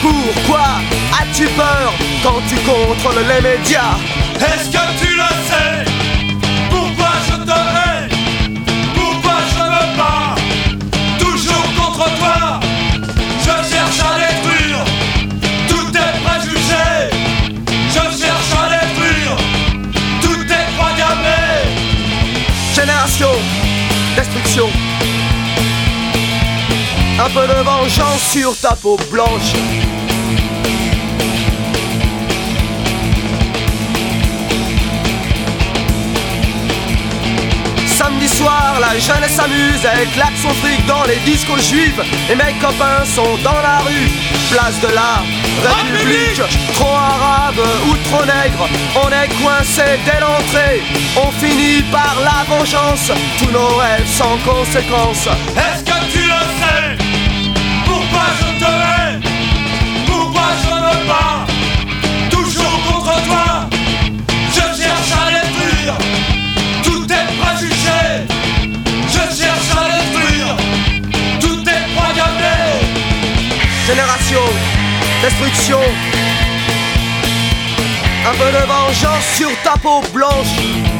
Pourquoi as-tu peur quand tu contrôles les médias? De vengeance sur ta peau blanche. Samedi soir, la jeunesse s'amuse, elle claque son fric dans les discos juifs. Et mes copains sont dans la rue, place de la République. Trop arabe ou trop nègre, on est coincé dès l'entrée. On finit par la vengeance, tous nos rêves sans conséquence. Est-ce que Pourquoi je ne pas Toujours contre toi? Je cherche à détruire Tout est préjugé Je cherche à détruire Tout est programmé Génération, destruction. Un peu de vengeance sur ta peau blanche.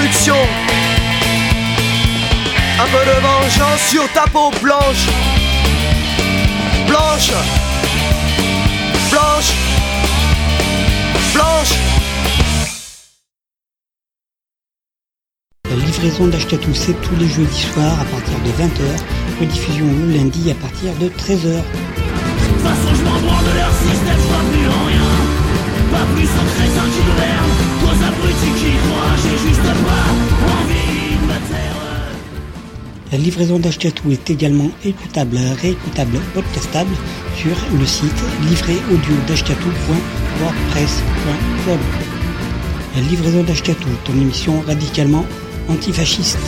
Destruction. Un peu de vengeance sur ta peau blanche. Blanche. Blanche. Blanche. La livraison d'Achetatou, c'est tous les jeudis soirs à partir de 20h, rediffusion le lundi à partir de 13h. De toute façon je m'en branle de leur système, je plus en rien Pas plus j'ai juste envie de La livraison d'Achetatou est également écoutable, réécoutable, podcastable sur le site livréaudio.wordpress.com. La livraison d'Achetatou, ton émission radicalement antifasciste.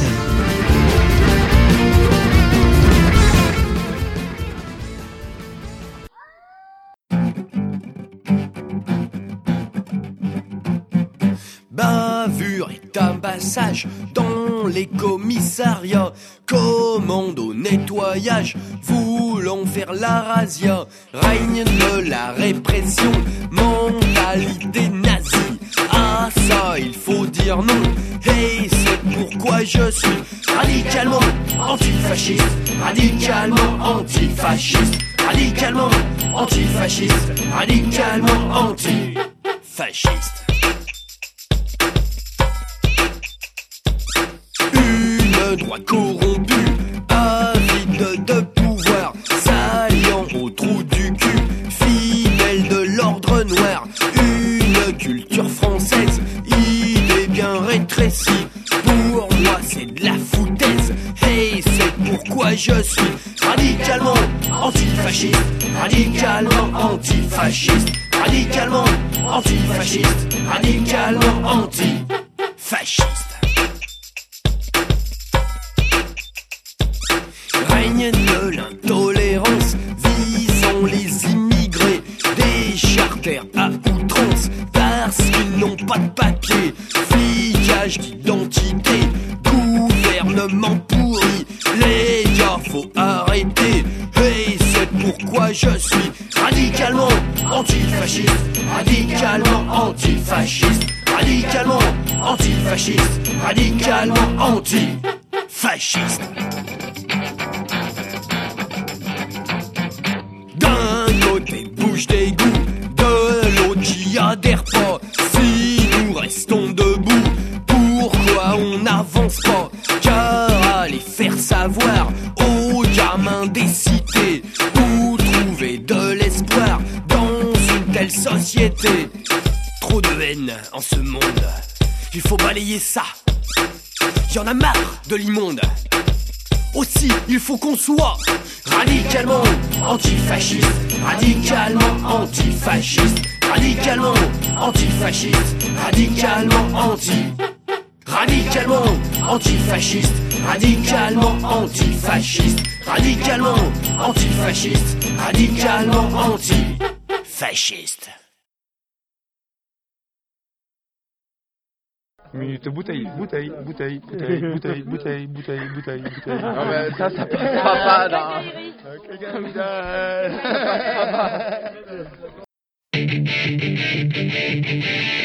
Dans les commissariats. Commande au nettoyage, voulons faire la razzia. Règne de la répression, mentalité nazie. À ça, il faut dire non. Et c'est pourquoi je suis radicalement antifasciste. Radicalement antifasciste. Radicalement antifasciste. Radicalement antifasciste. Une droite corrompue, avide de pouvoir, saillant au trou du cul, fidèle de l'ordre noir. Une culture française, idée bien rétrécie. Pour moi, c'est de la foutaise. Et c'est pourquoi je suis radicalement antifasciste, radicalement antifasciste, radicalement antifasciste, radicalement antifasciste. De l'intolérance visant les immigrés, des charters à outrance parce qu'ils n'ont pas de papier, flicage d'identité, gouvernement pourri, les gars faut arrêter, et c'est pourquoi je suis radicalement antifasciste, radicalement antifasciste, radicalement antifasciste, radicalement antifasciste. D'un côté bouche d'égout, de l'autre j'y adhère pas. Si nous restons debout, pourquoi on n'avance pas? Car aller faire savoir aux gamins des cités où trouver de l'espoir dans une telle société. Trop de haine en ce monde, il faut balayer ça. Y'en a marre de l'immonde. Aussi, il faut qu'on soit radicalement antifasciste, radicalement antifasciste, radicalement antifasciste, radicalement anti. Radicalement antifasciste, radicalement antifasciste, radicalement antifasciste, radicalement antifasciste. Minute bouteille, bouteille, bouteille, bouteille, bouteille, ah bouteille, bouteille, bouteille, bouteille. Mais ça, ça passera pas là.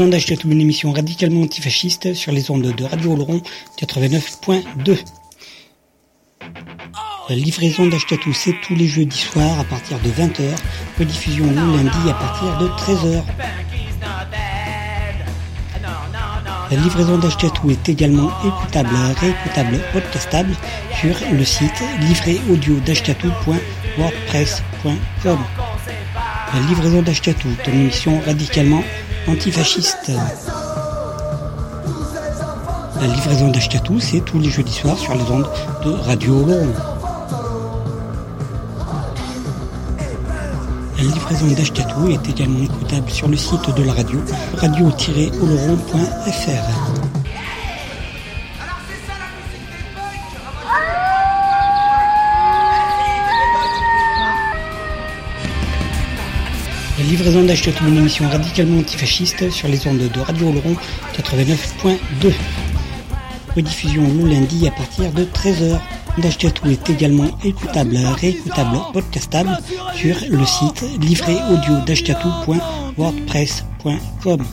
Agenda Ch'tetoum, une émission radicalement antifasciste sur les ondes de Radio Laurent 89.2. La livraison d'Achetatou, c'est tous les jeudis soirs à partir de 20h, rediffusion le lundi à partir de 13h. La livraison d'Achetatou est également écoutable, réécoutable, podcastable sur le site livréaudio.wordpress.com. La livraison d'Achetatou, une émission radicalement la livraison d'Ashkatou, c'est tous les jeudis soirs sur les ondes de Radio Hollande. La livraison d'Ashkatou est également écoutable sur le site de la radio, radio-oloron.fr. livraison d'Ashkatou, une émission radicalement antifasciste sur les ondes de Radio Oloron 89.2. Rediffusion le lundi à partir de 13h. Dashkatou est également écoutable, réécoutable, podcastable sur le site livréaudio.dashkatou.wordpress.com.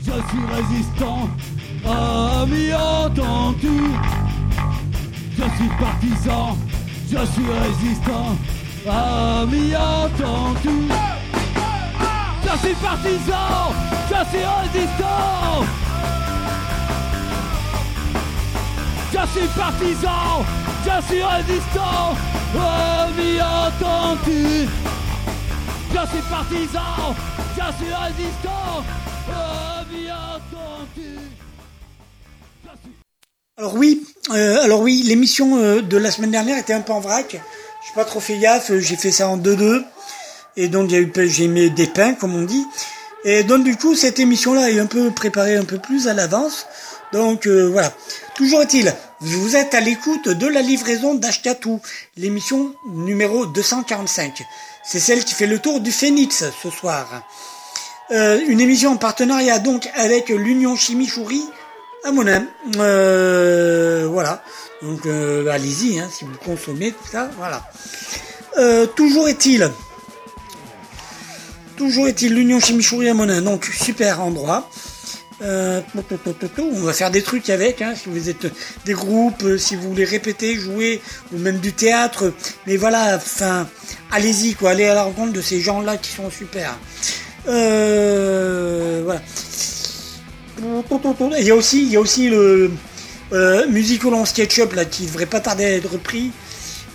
Je suis résistant. Je suis partisan, je suis résistant, ami entendu. Je suis partisan, je suis résistant. Je suis partisan, je suis résistant, ami entendu. Je suis partisan, je suis résistant, ami entendu. Alors oui, euh, alors oui, l'émission euh, de la semaine dernière était un peu en vrac. J'ai pas trop fait gaffe, j'ai fait ça en 2-2. Et donc j'ai mis des pains, comme on dit. Et donc du coup, cette émission-là est un peu préparée un peu plus à l'avance. Donc euh, voilà. Toujours est-il, vous êtes à l'écoute de la livraison d'Ashkatou, l'émission numéro 245. C'est celle qui fait le tour du Phénix ce soir. Euh, une émission en partenariat donc avec l'Union Chimichouri à Monin. Euh, voilà. Donc euh, allez-y, hein, si vous consommez tout ça, voilà. Euh, toujours est-il, toujours est-il l'Union Chimichouri à Monin. Donc super endroit. Euh, on va faire des trucs avec, hein, si vous êtes des groupes, si vous voulez répéter, jouer, ou même du théâtre. Mais voilà, enfin, allez-y, quoi, allez à la rencontre de ces gens-là qui sont super. Voilà. Il y a aussi, il y a aussi le euh, Musical SketchUp là qui devrait pas tarder à être repris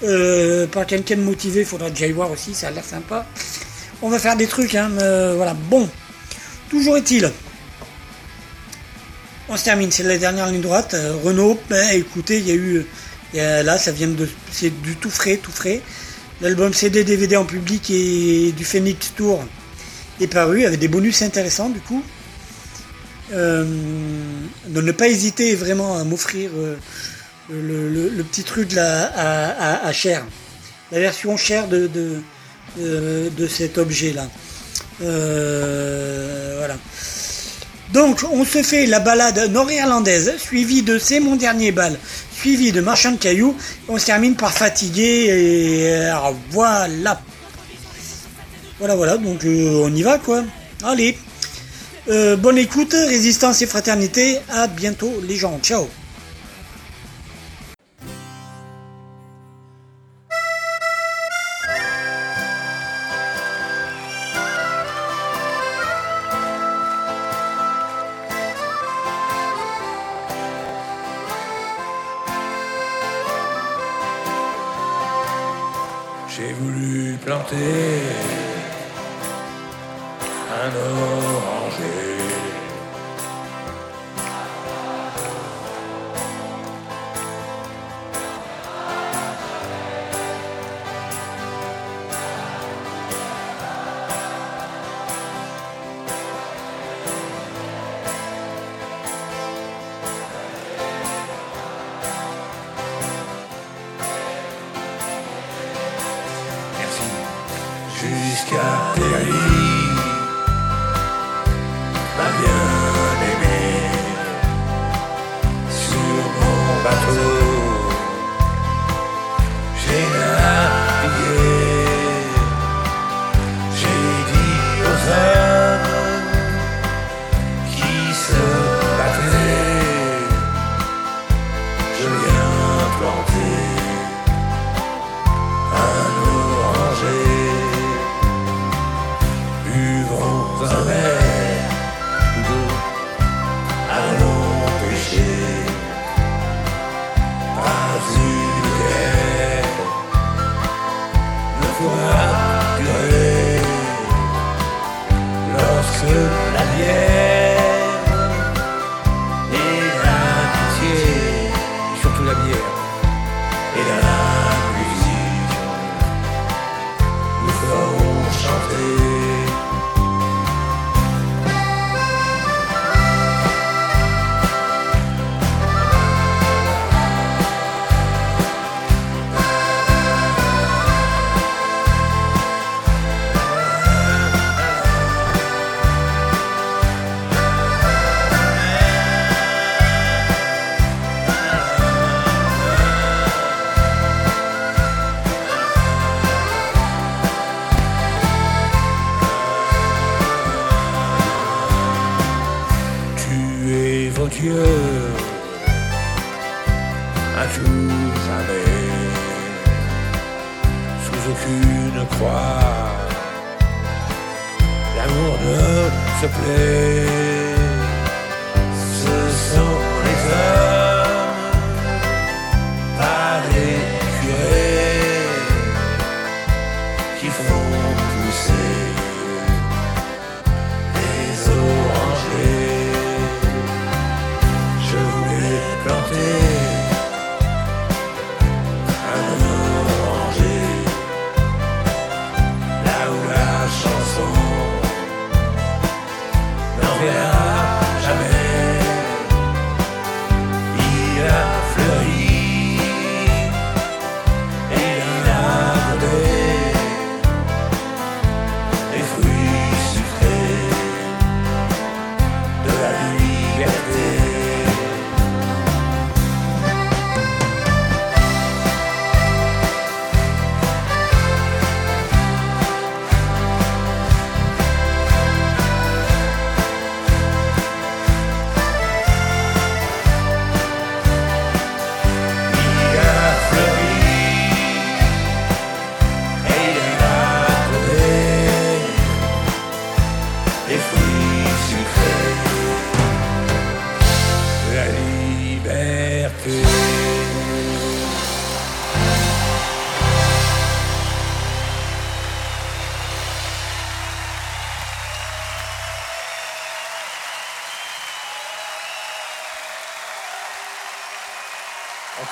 euh, par quelqu'un de motivé. Faudra que j'aille voir aussi, ça a l'air sympa. On va faire des trucs, hein, euh, voilà. Bon, toujours est-il. On se termine, c'est la dernière ligne droite. Renault, ben, écoutez, il y a eu, y là, ça vient de, c'est du tout frais, tout frais. L'album CD, DVD en public et du Phoenix Tour est paru avec des bonus intéressants du coup. Euh, de ne pas hésiter vraiment à m'offrir euh, le, petit truc à, à, Cher, la version chère de, cet objet là. Euh, voilà. Donc on se fait la balade nord-irlandaise, suivie de C'est mon dernier bal, suivi de Marchand de cailloux. On se termine par fatigué et voilà. Voilà, voilà, donc on y va quoi. Allez. Euh, bonne écoute, résistance et fraternité. À bientôt les gens. Ciao.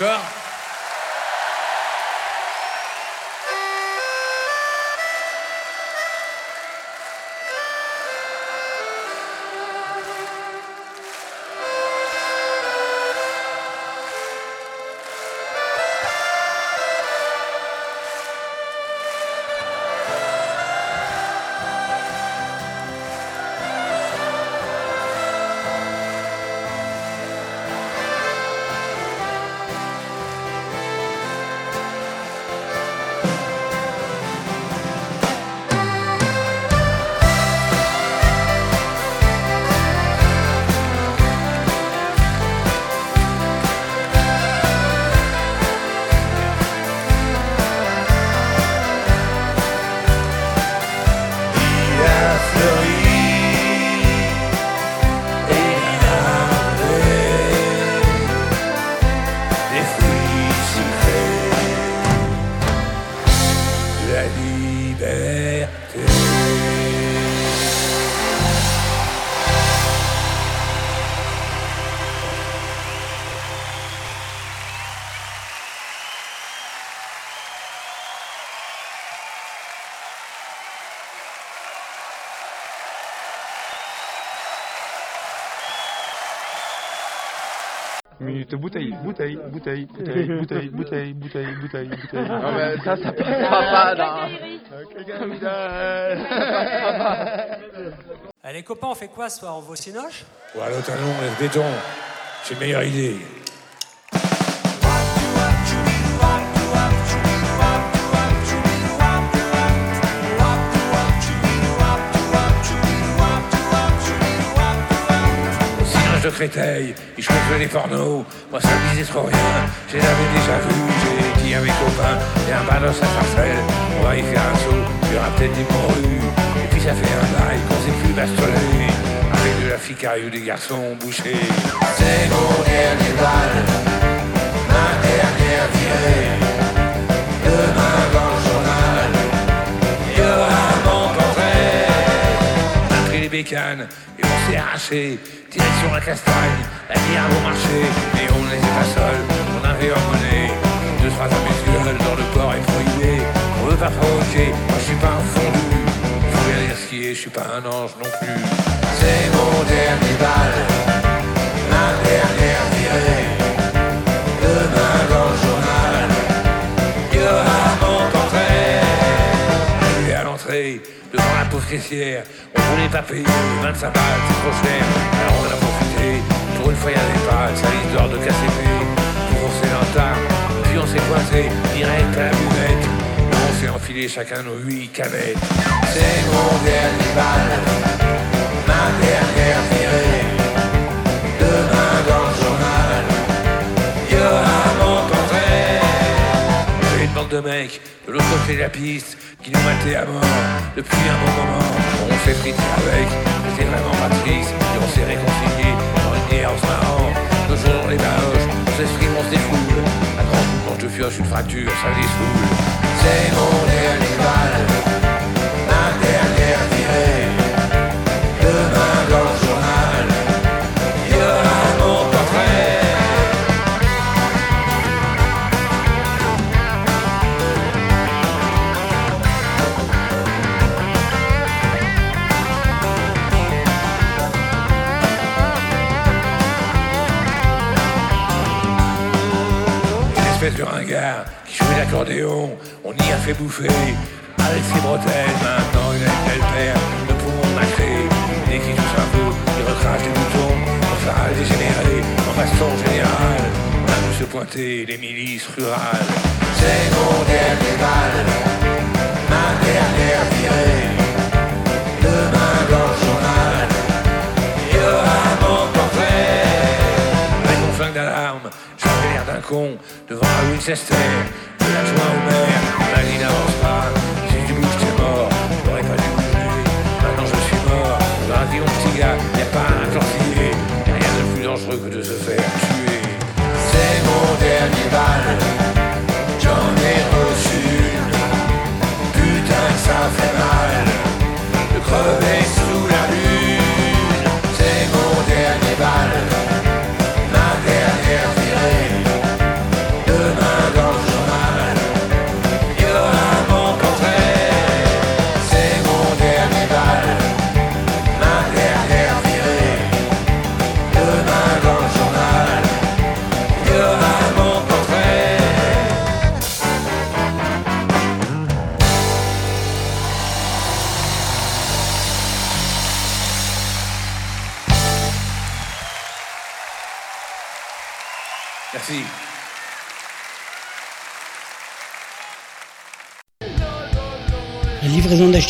D'accord. Bouteille, bouteille, bouteille, bouteille, bouteille, bouteille, bouteille, bouteille, bouteille. Non, mais ça, ça passera pas dans. Eh, les copains, on fait quoi ce soir? On va au Cinoche? Ou à l'autre talon, lève béton. J'ai une meilleure idée. Singe de Créteil, il jouait que les pornos. Moi, ça me disait trop rien. Je l'avais déjà vu, j'ai dit à mes copains. Et un balos à Sarcelles, on va y faire un saut. Il y aura peut-être des morues. Et puis ça fait un bail qu'on s'est plus bastonner. Avec de la ficaille ou des garçons bouchés. C'est mon dernier bal, ma dernière virée. Demain dans le journal, il y aura mon portrait. On a pris les bécanes et s'est arraché. Direction la castagne, la bière bon marché. Mais on n'était pas seuls, on avait emmené deux, trois habituels dans le port est prohibé. On veut pas provoquer, moi je suis pas un fondu. Faut bien dire ce qui est, je suis pas un ange non plus. C'est mon dernier bal, ma dernière on voulait pas payer 25 balles, c'est trop cher. Alors on a profité, pour une fois il y avait pas, ça d'or de KCP. Pour on s'est l'entame, puis on s'est coincé, direct à la buvette. Et on s'est enfilé chacun nos huit canettes. C'est mon dernier bal, ma dernière virée. De mecs de l'autre côté de la piste qui nous mataient à mort depuis un bon moment. On s'est frité avec, c'était vraiment triste, et on s'est réconcilié dans une guerre en se marrant. Nos jours les bahoches, on s'exprime, on se défoule. Un grand coup quand je pioche une fracture, ça dissoule. C'est mon dernier bal, fait bouffer. Avec ses bretelles, maintenant une belle paire de poumons macrés. Dès qu'il touche un peu, il recrache des boutons. On sera dégénéré en baston général. On a vu se pointer les milices rurales. C'est mon dernier bal, ma dernière virée. Demain dans le journal, il y aura mon portrait. Avec mon flingue d'alarme, j'avais l'air d'un con devant Winchester. De l'adjoint au maire, vie mort. Maintenant je suis mort. Mon petit gars, pas un rien de plus dangereux que de se faire tuer. C'est mon dernier bal. J'en ai reçu une. Putain, ça fait mal. De crever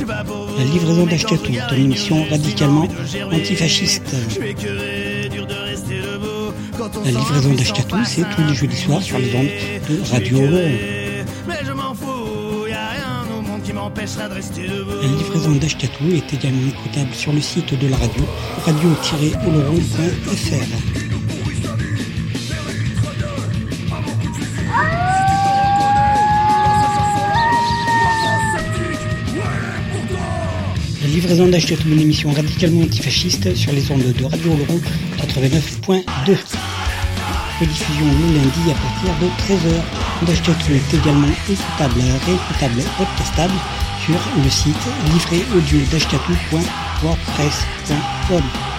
La livraison d'Achetatou est une émission radicalement antifasciste. La livraison d'Achetatou, c'est tous les jeudis soirs sur les ondes de Radio. La livraison d'Achetatou est également écoutable sur le site de la radio, radio-oloron.fr. La livraison d'Achetatou, une émission radicalement antifasciste sur les ondes de Radio Laurent 89.2. Rediffusion le lundi à partir de 13h. D'Achetatou est également écoutable, réécoutable, podcastable sur le site livréaudio.wordpress.com.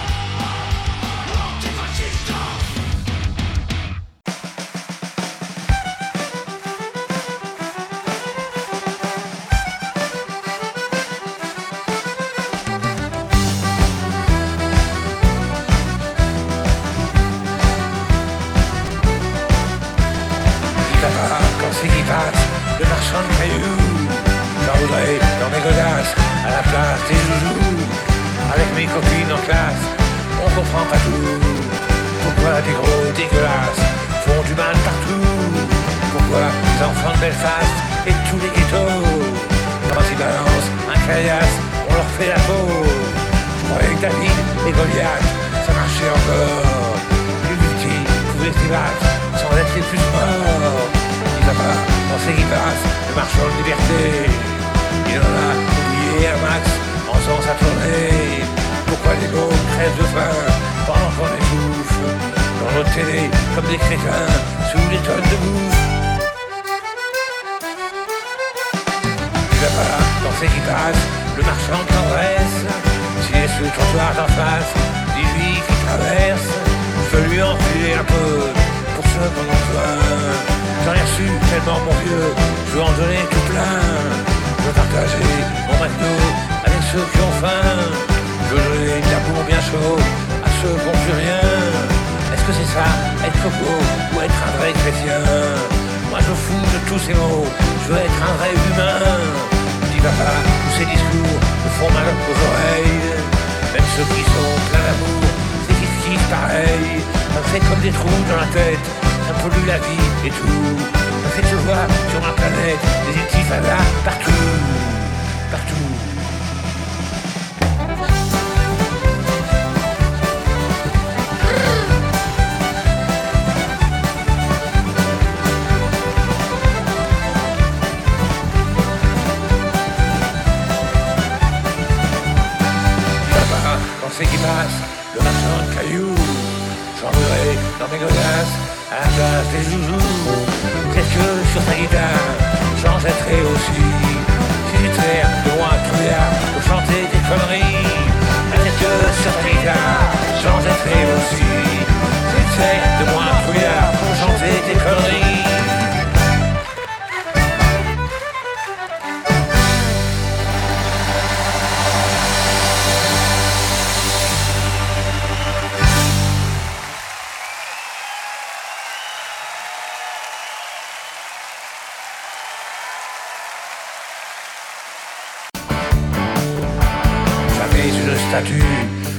statue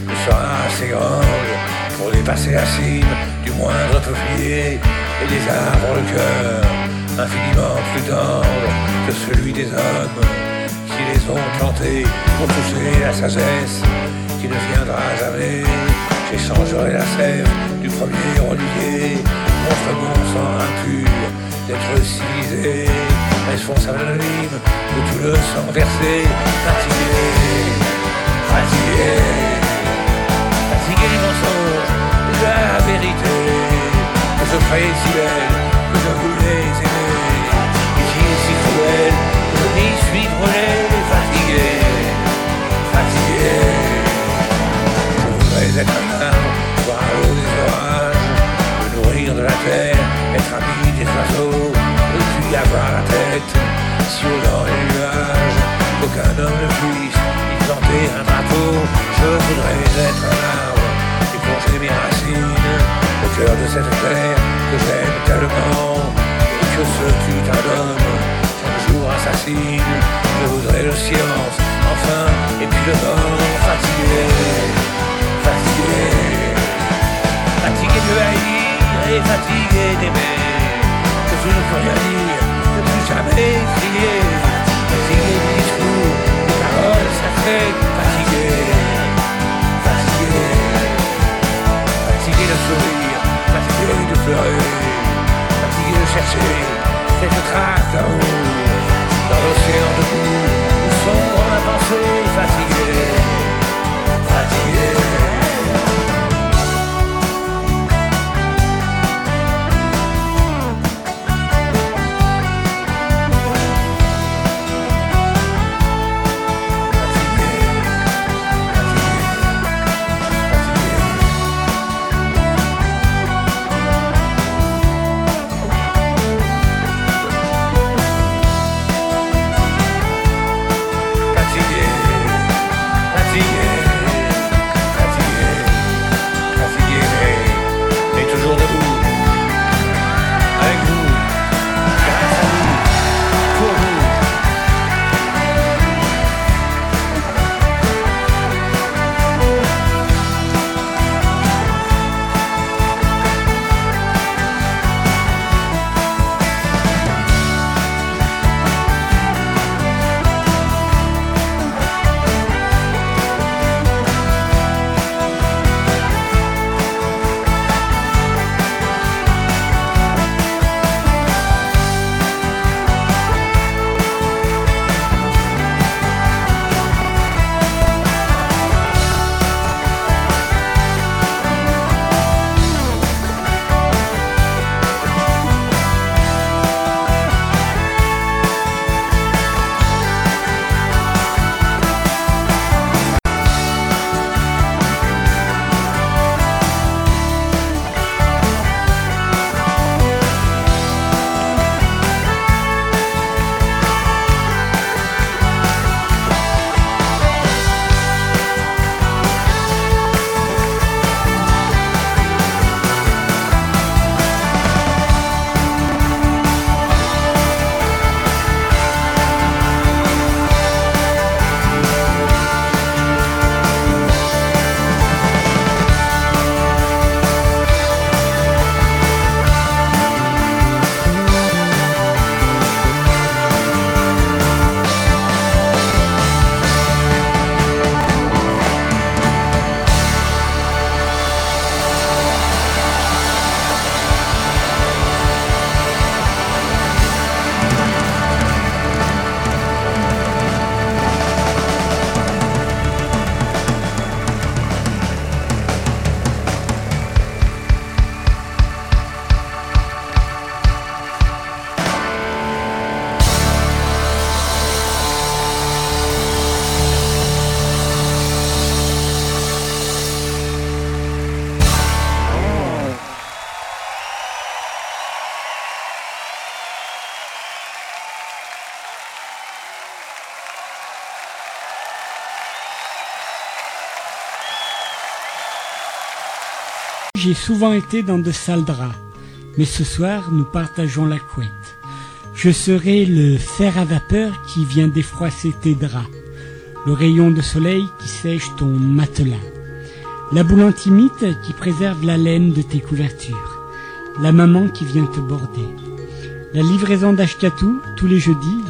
ne sera assez grande pour dépasser la cime du moindre peuplier et des arbres le cœur infiniment plus tendre que celui des hommes qui les ont plantés pour pousser la sagesse qui ne viendra jamais. J'échangerai la sève du premier olivier contre mon sang impur d'être civilisé, responsable anonyme de tout le sang versé, fatigué, fatigué, fatigué du mensonge, de la vérité, que je croyais si belle, que je voulais aimer, et qui si cruel, que je suis brûlé, fatigué, fatigué. Je voudrais être un arbre, voir l'eau des orages, me nourrir de la terre, être ami des oiseaux, et puis avoir la tête sur dans les nuages, qu'aucun homme ne puisse un. Je voudrais être un arbre et plonger mes racines au cœur de cette terre que j'aime tellement, et que ce d'homme chaque jour assassine. Je voudrais le silence, enfin, et puis le vent fatigué, fatigué, fatigué de haïr et fatigué d'aimer, que je ne peux rien dire, ne plus jamais crier, fatigué, fatigué, fatigué de sourire, fatigué de pleurer, fatigué de chercher. Quelques traces d'amour dans l'océan de boue. Où sombre ma pensée fatigué. Fatigué, souvent été dans de sales draps, mais ce soir nous partageons la couette. Je serai le fer à vapeur qui vient défroisser tes draps, le rayon de soleil qui sèche ton matelas, la boule antimite qui préserve la laine de tes couvertures, la maman qui vient te border, la livraison d'Ashkatou tous les jeudis,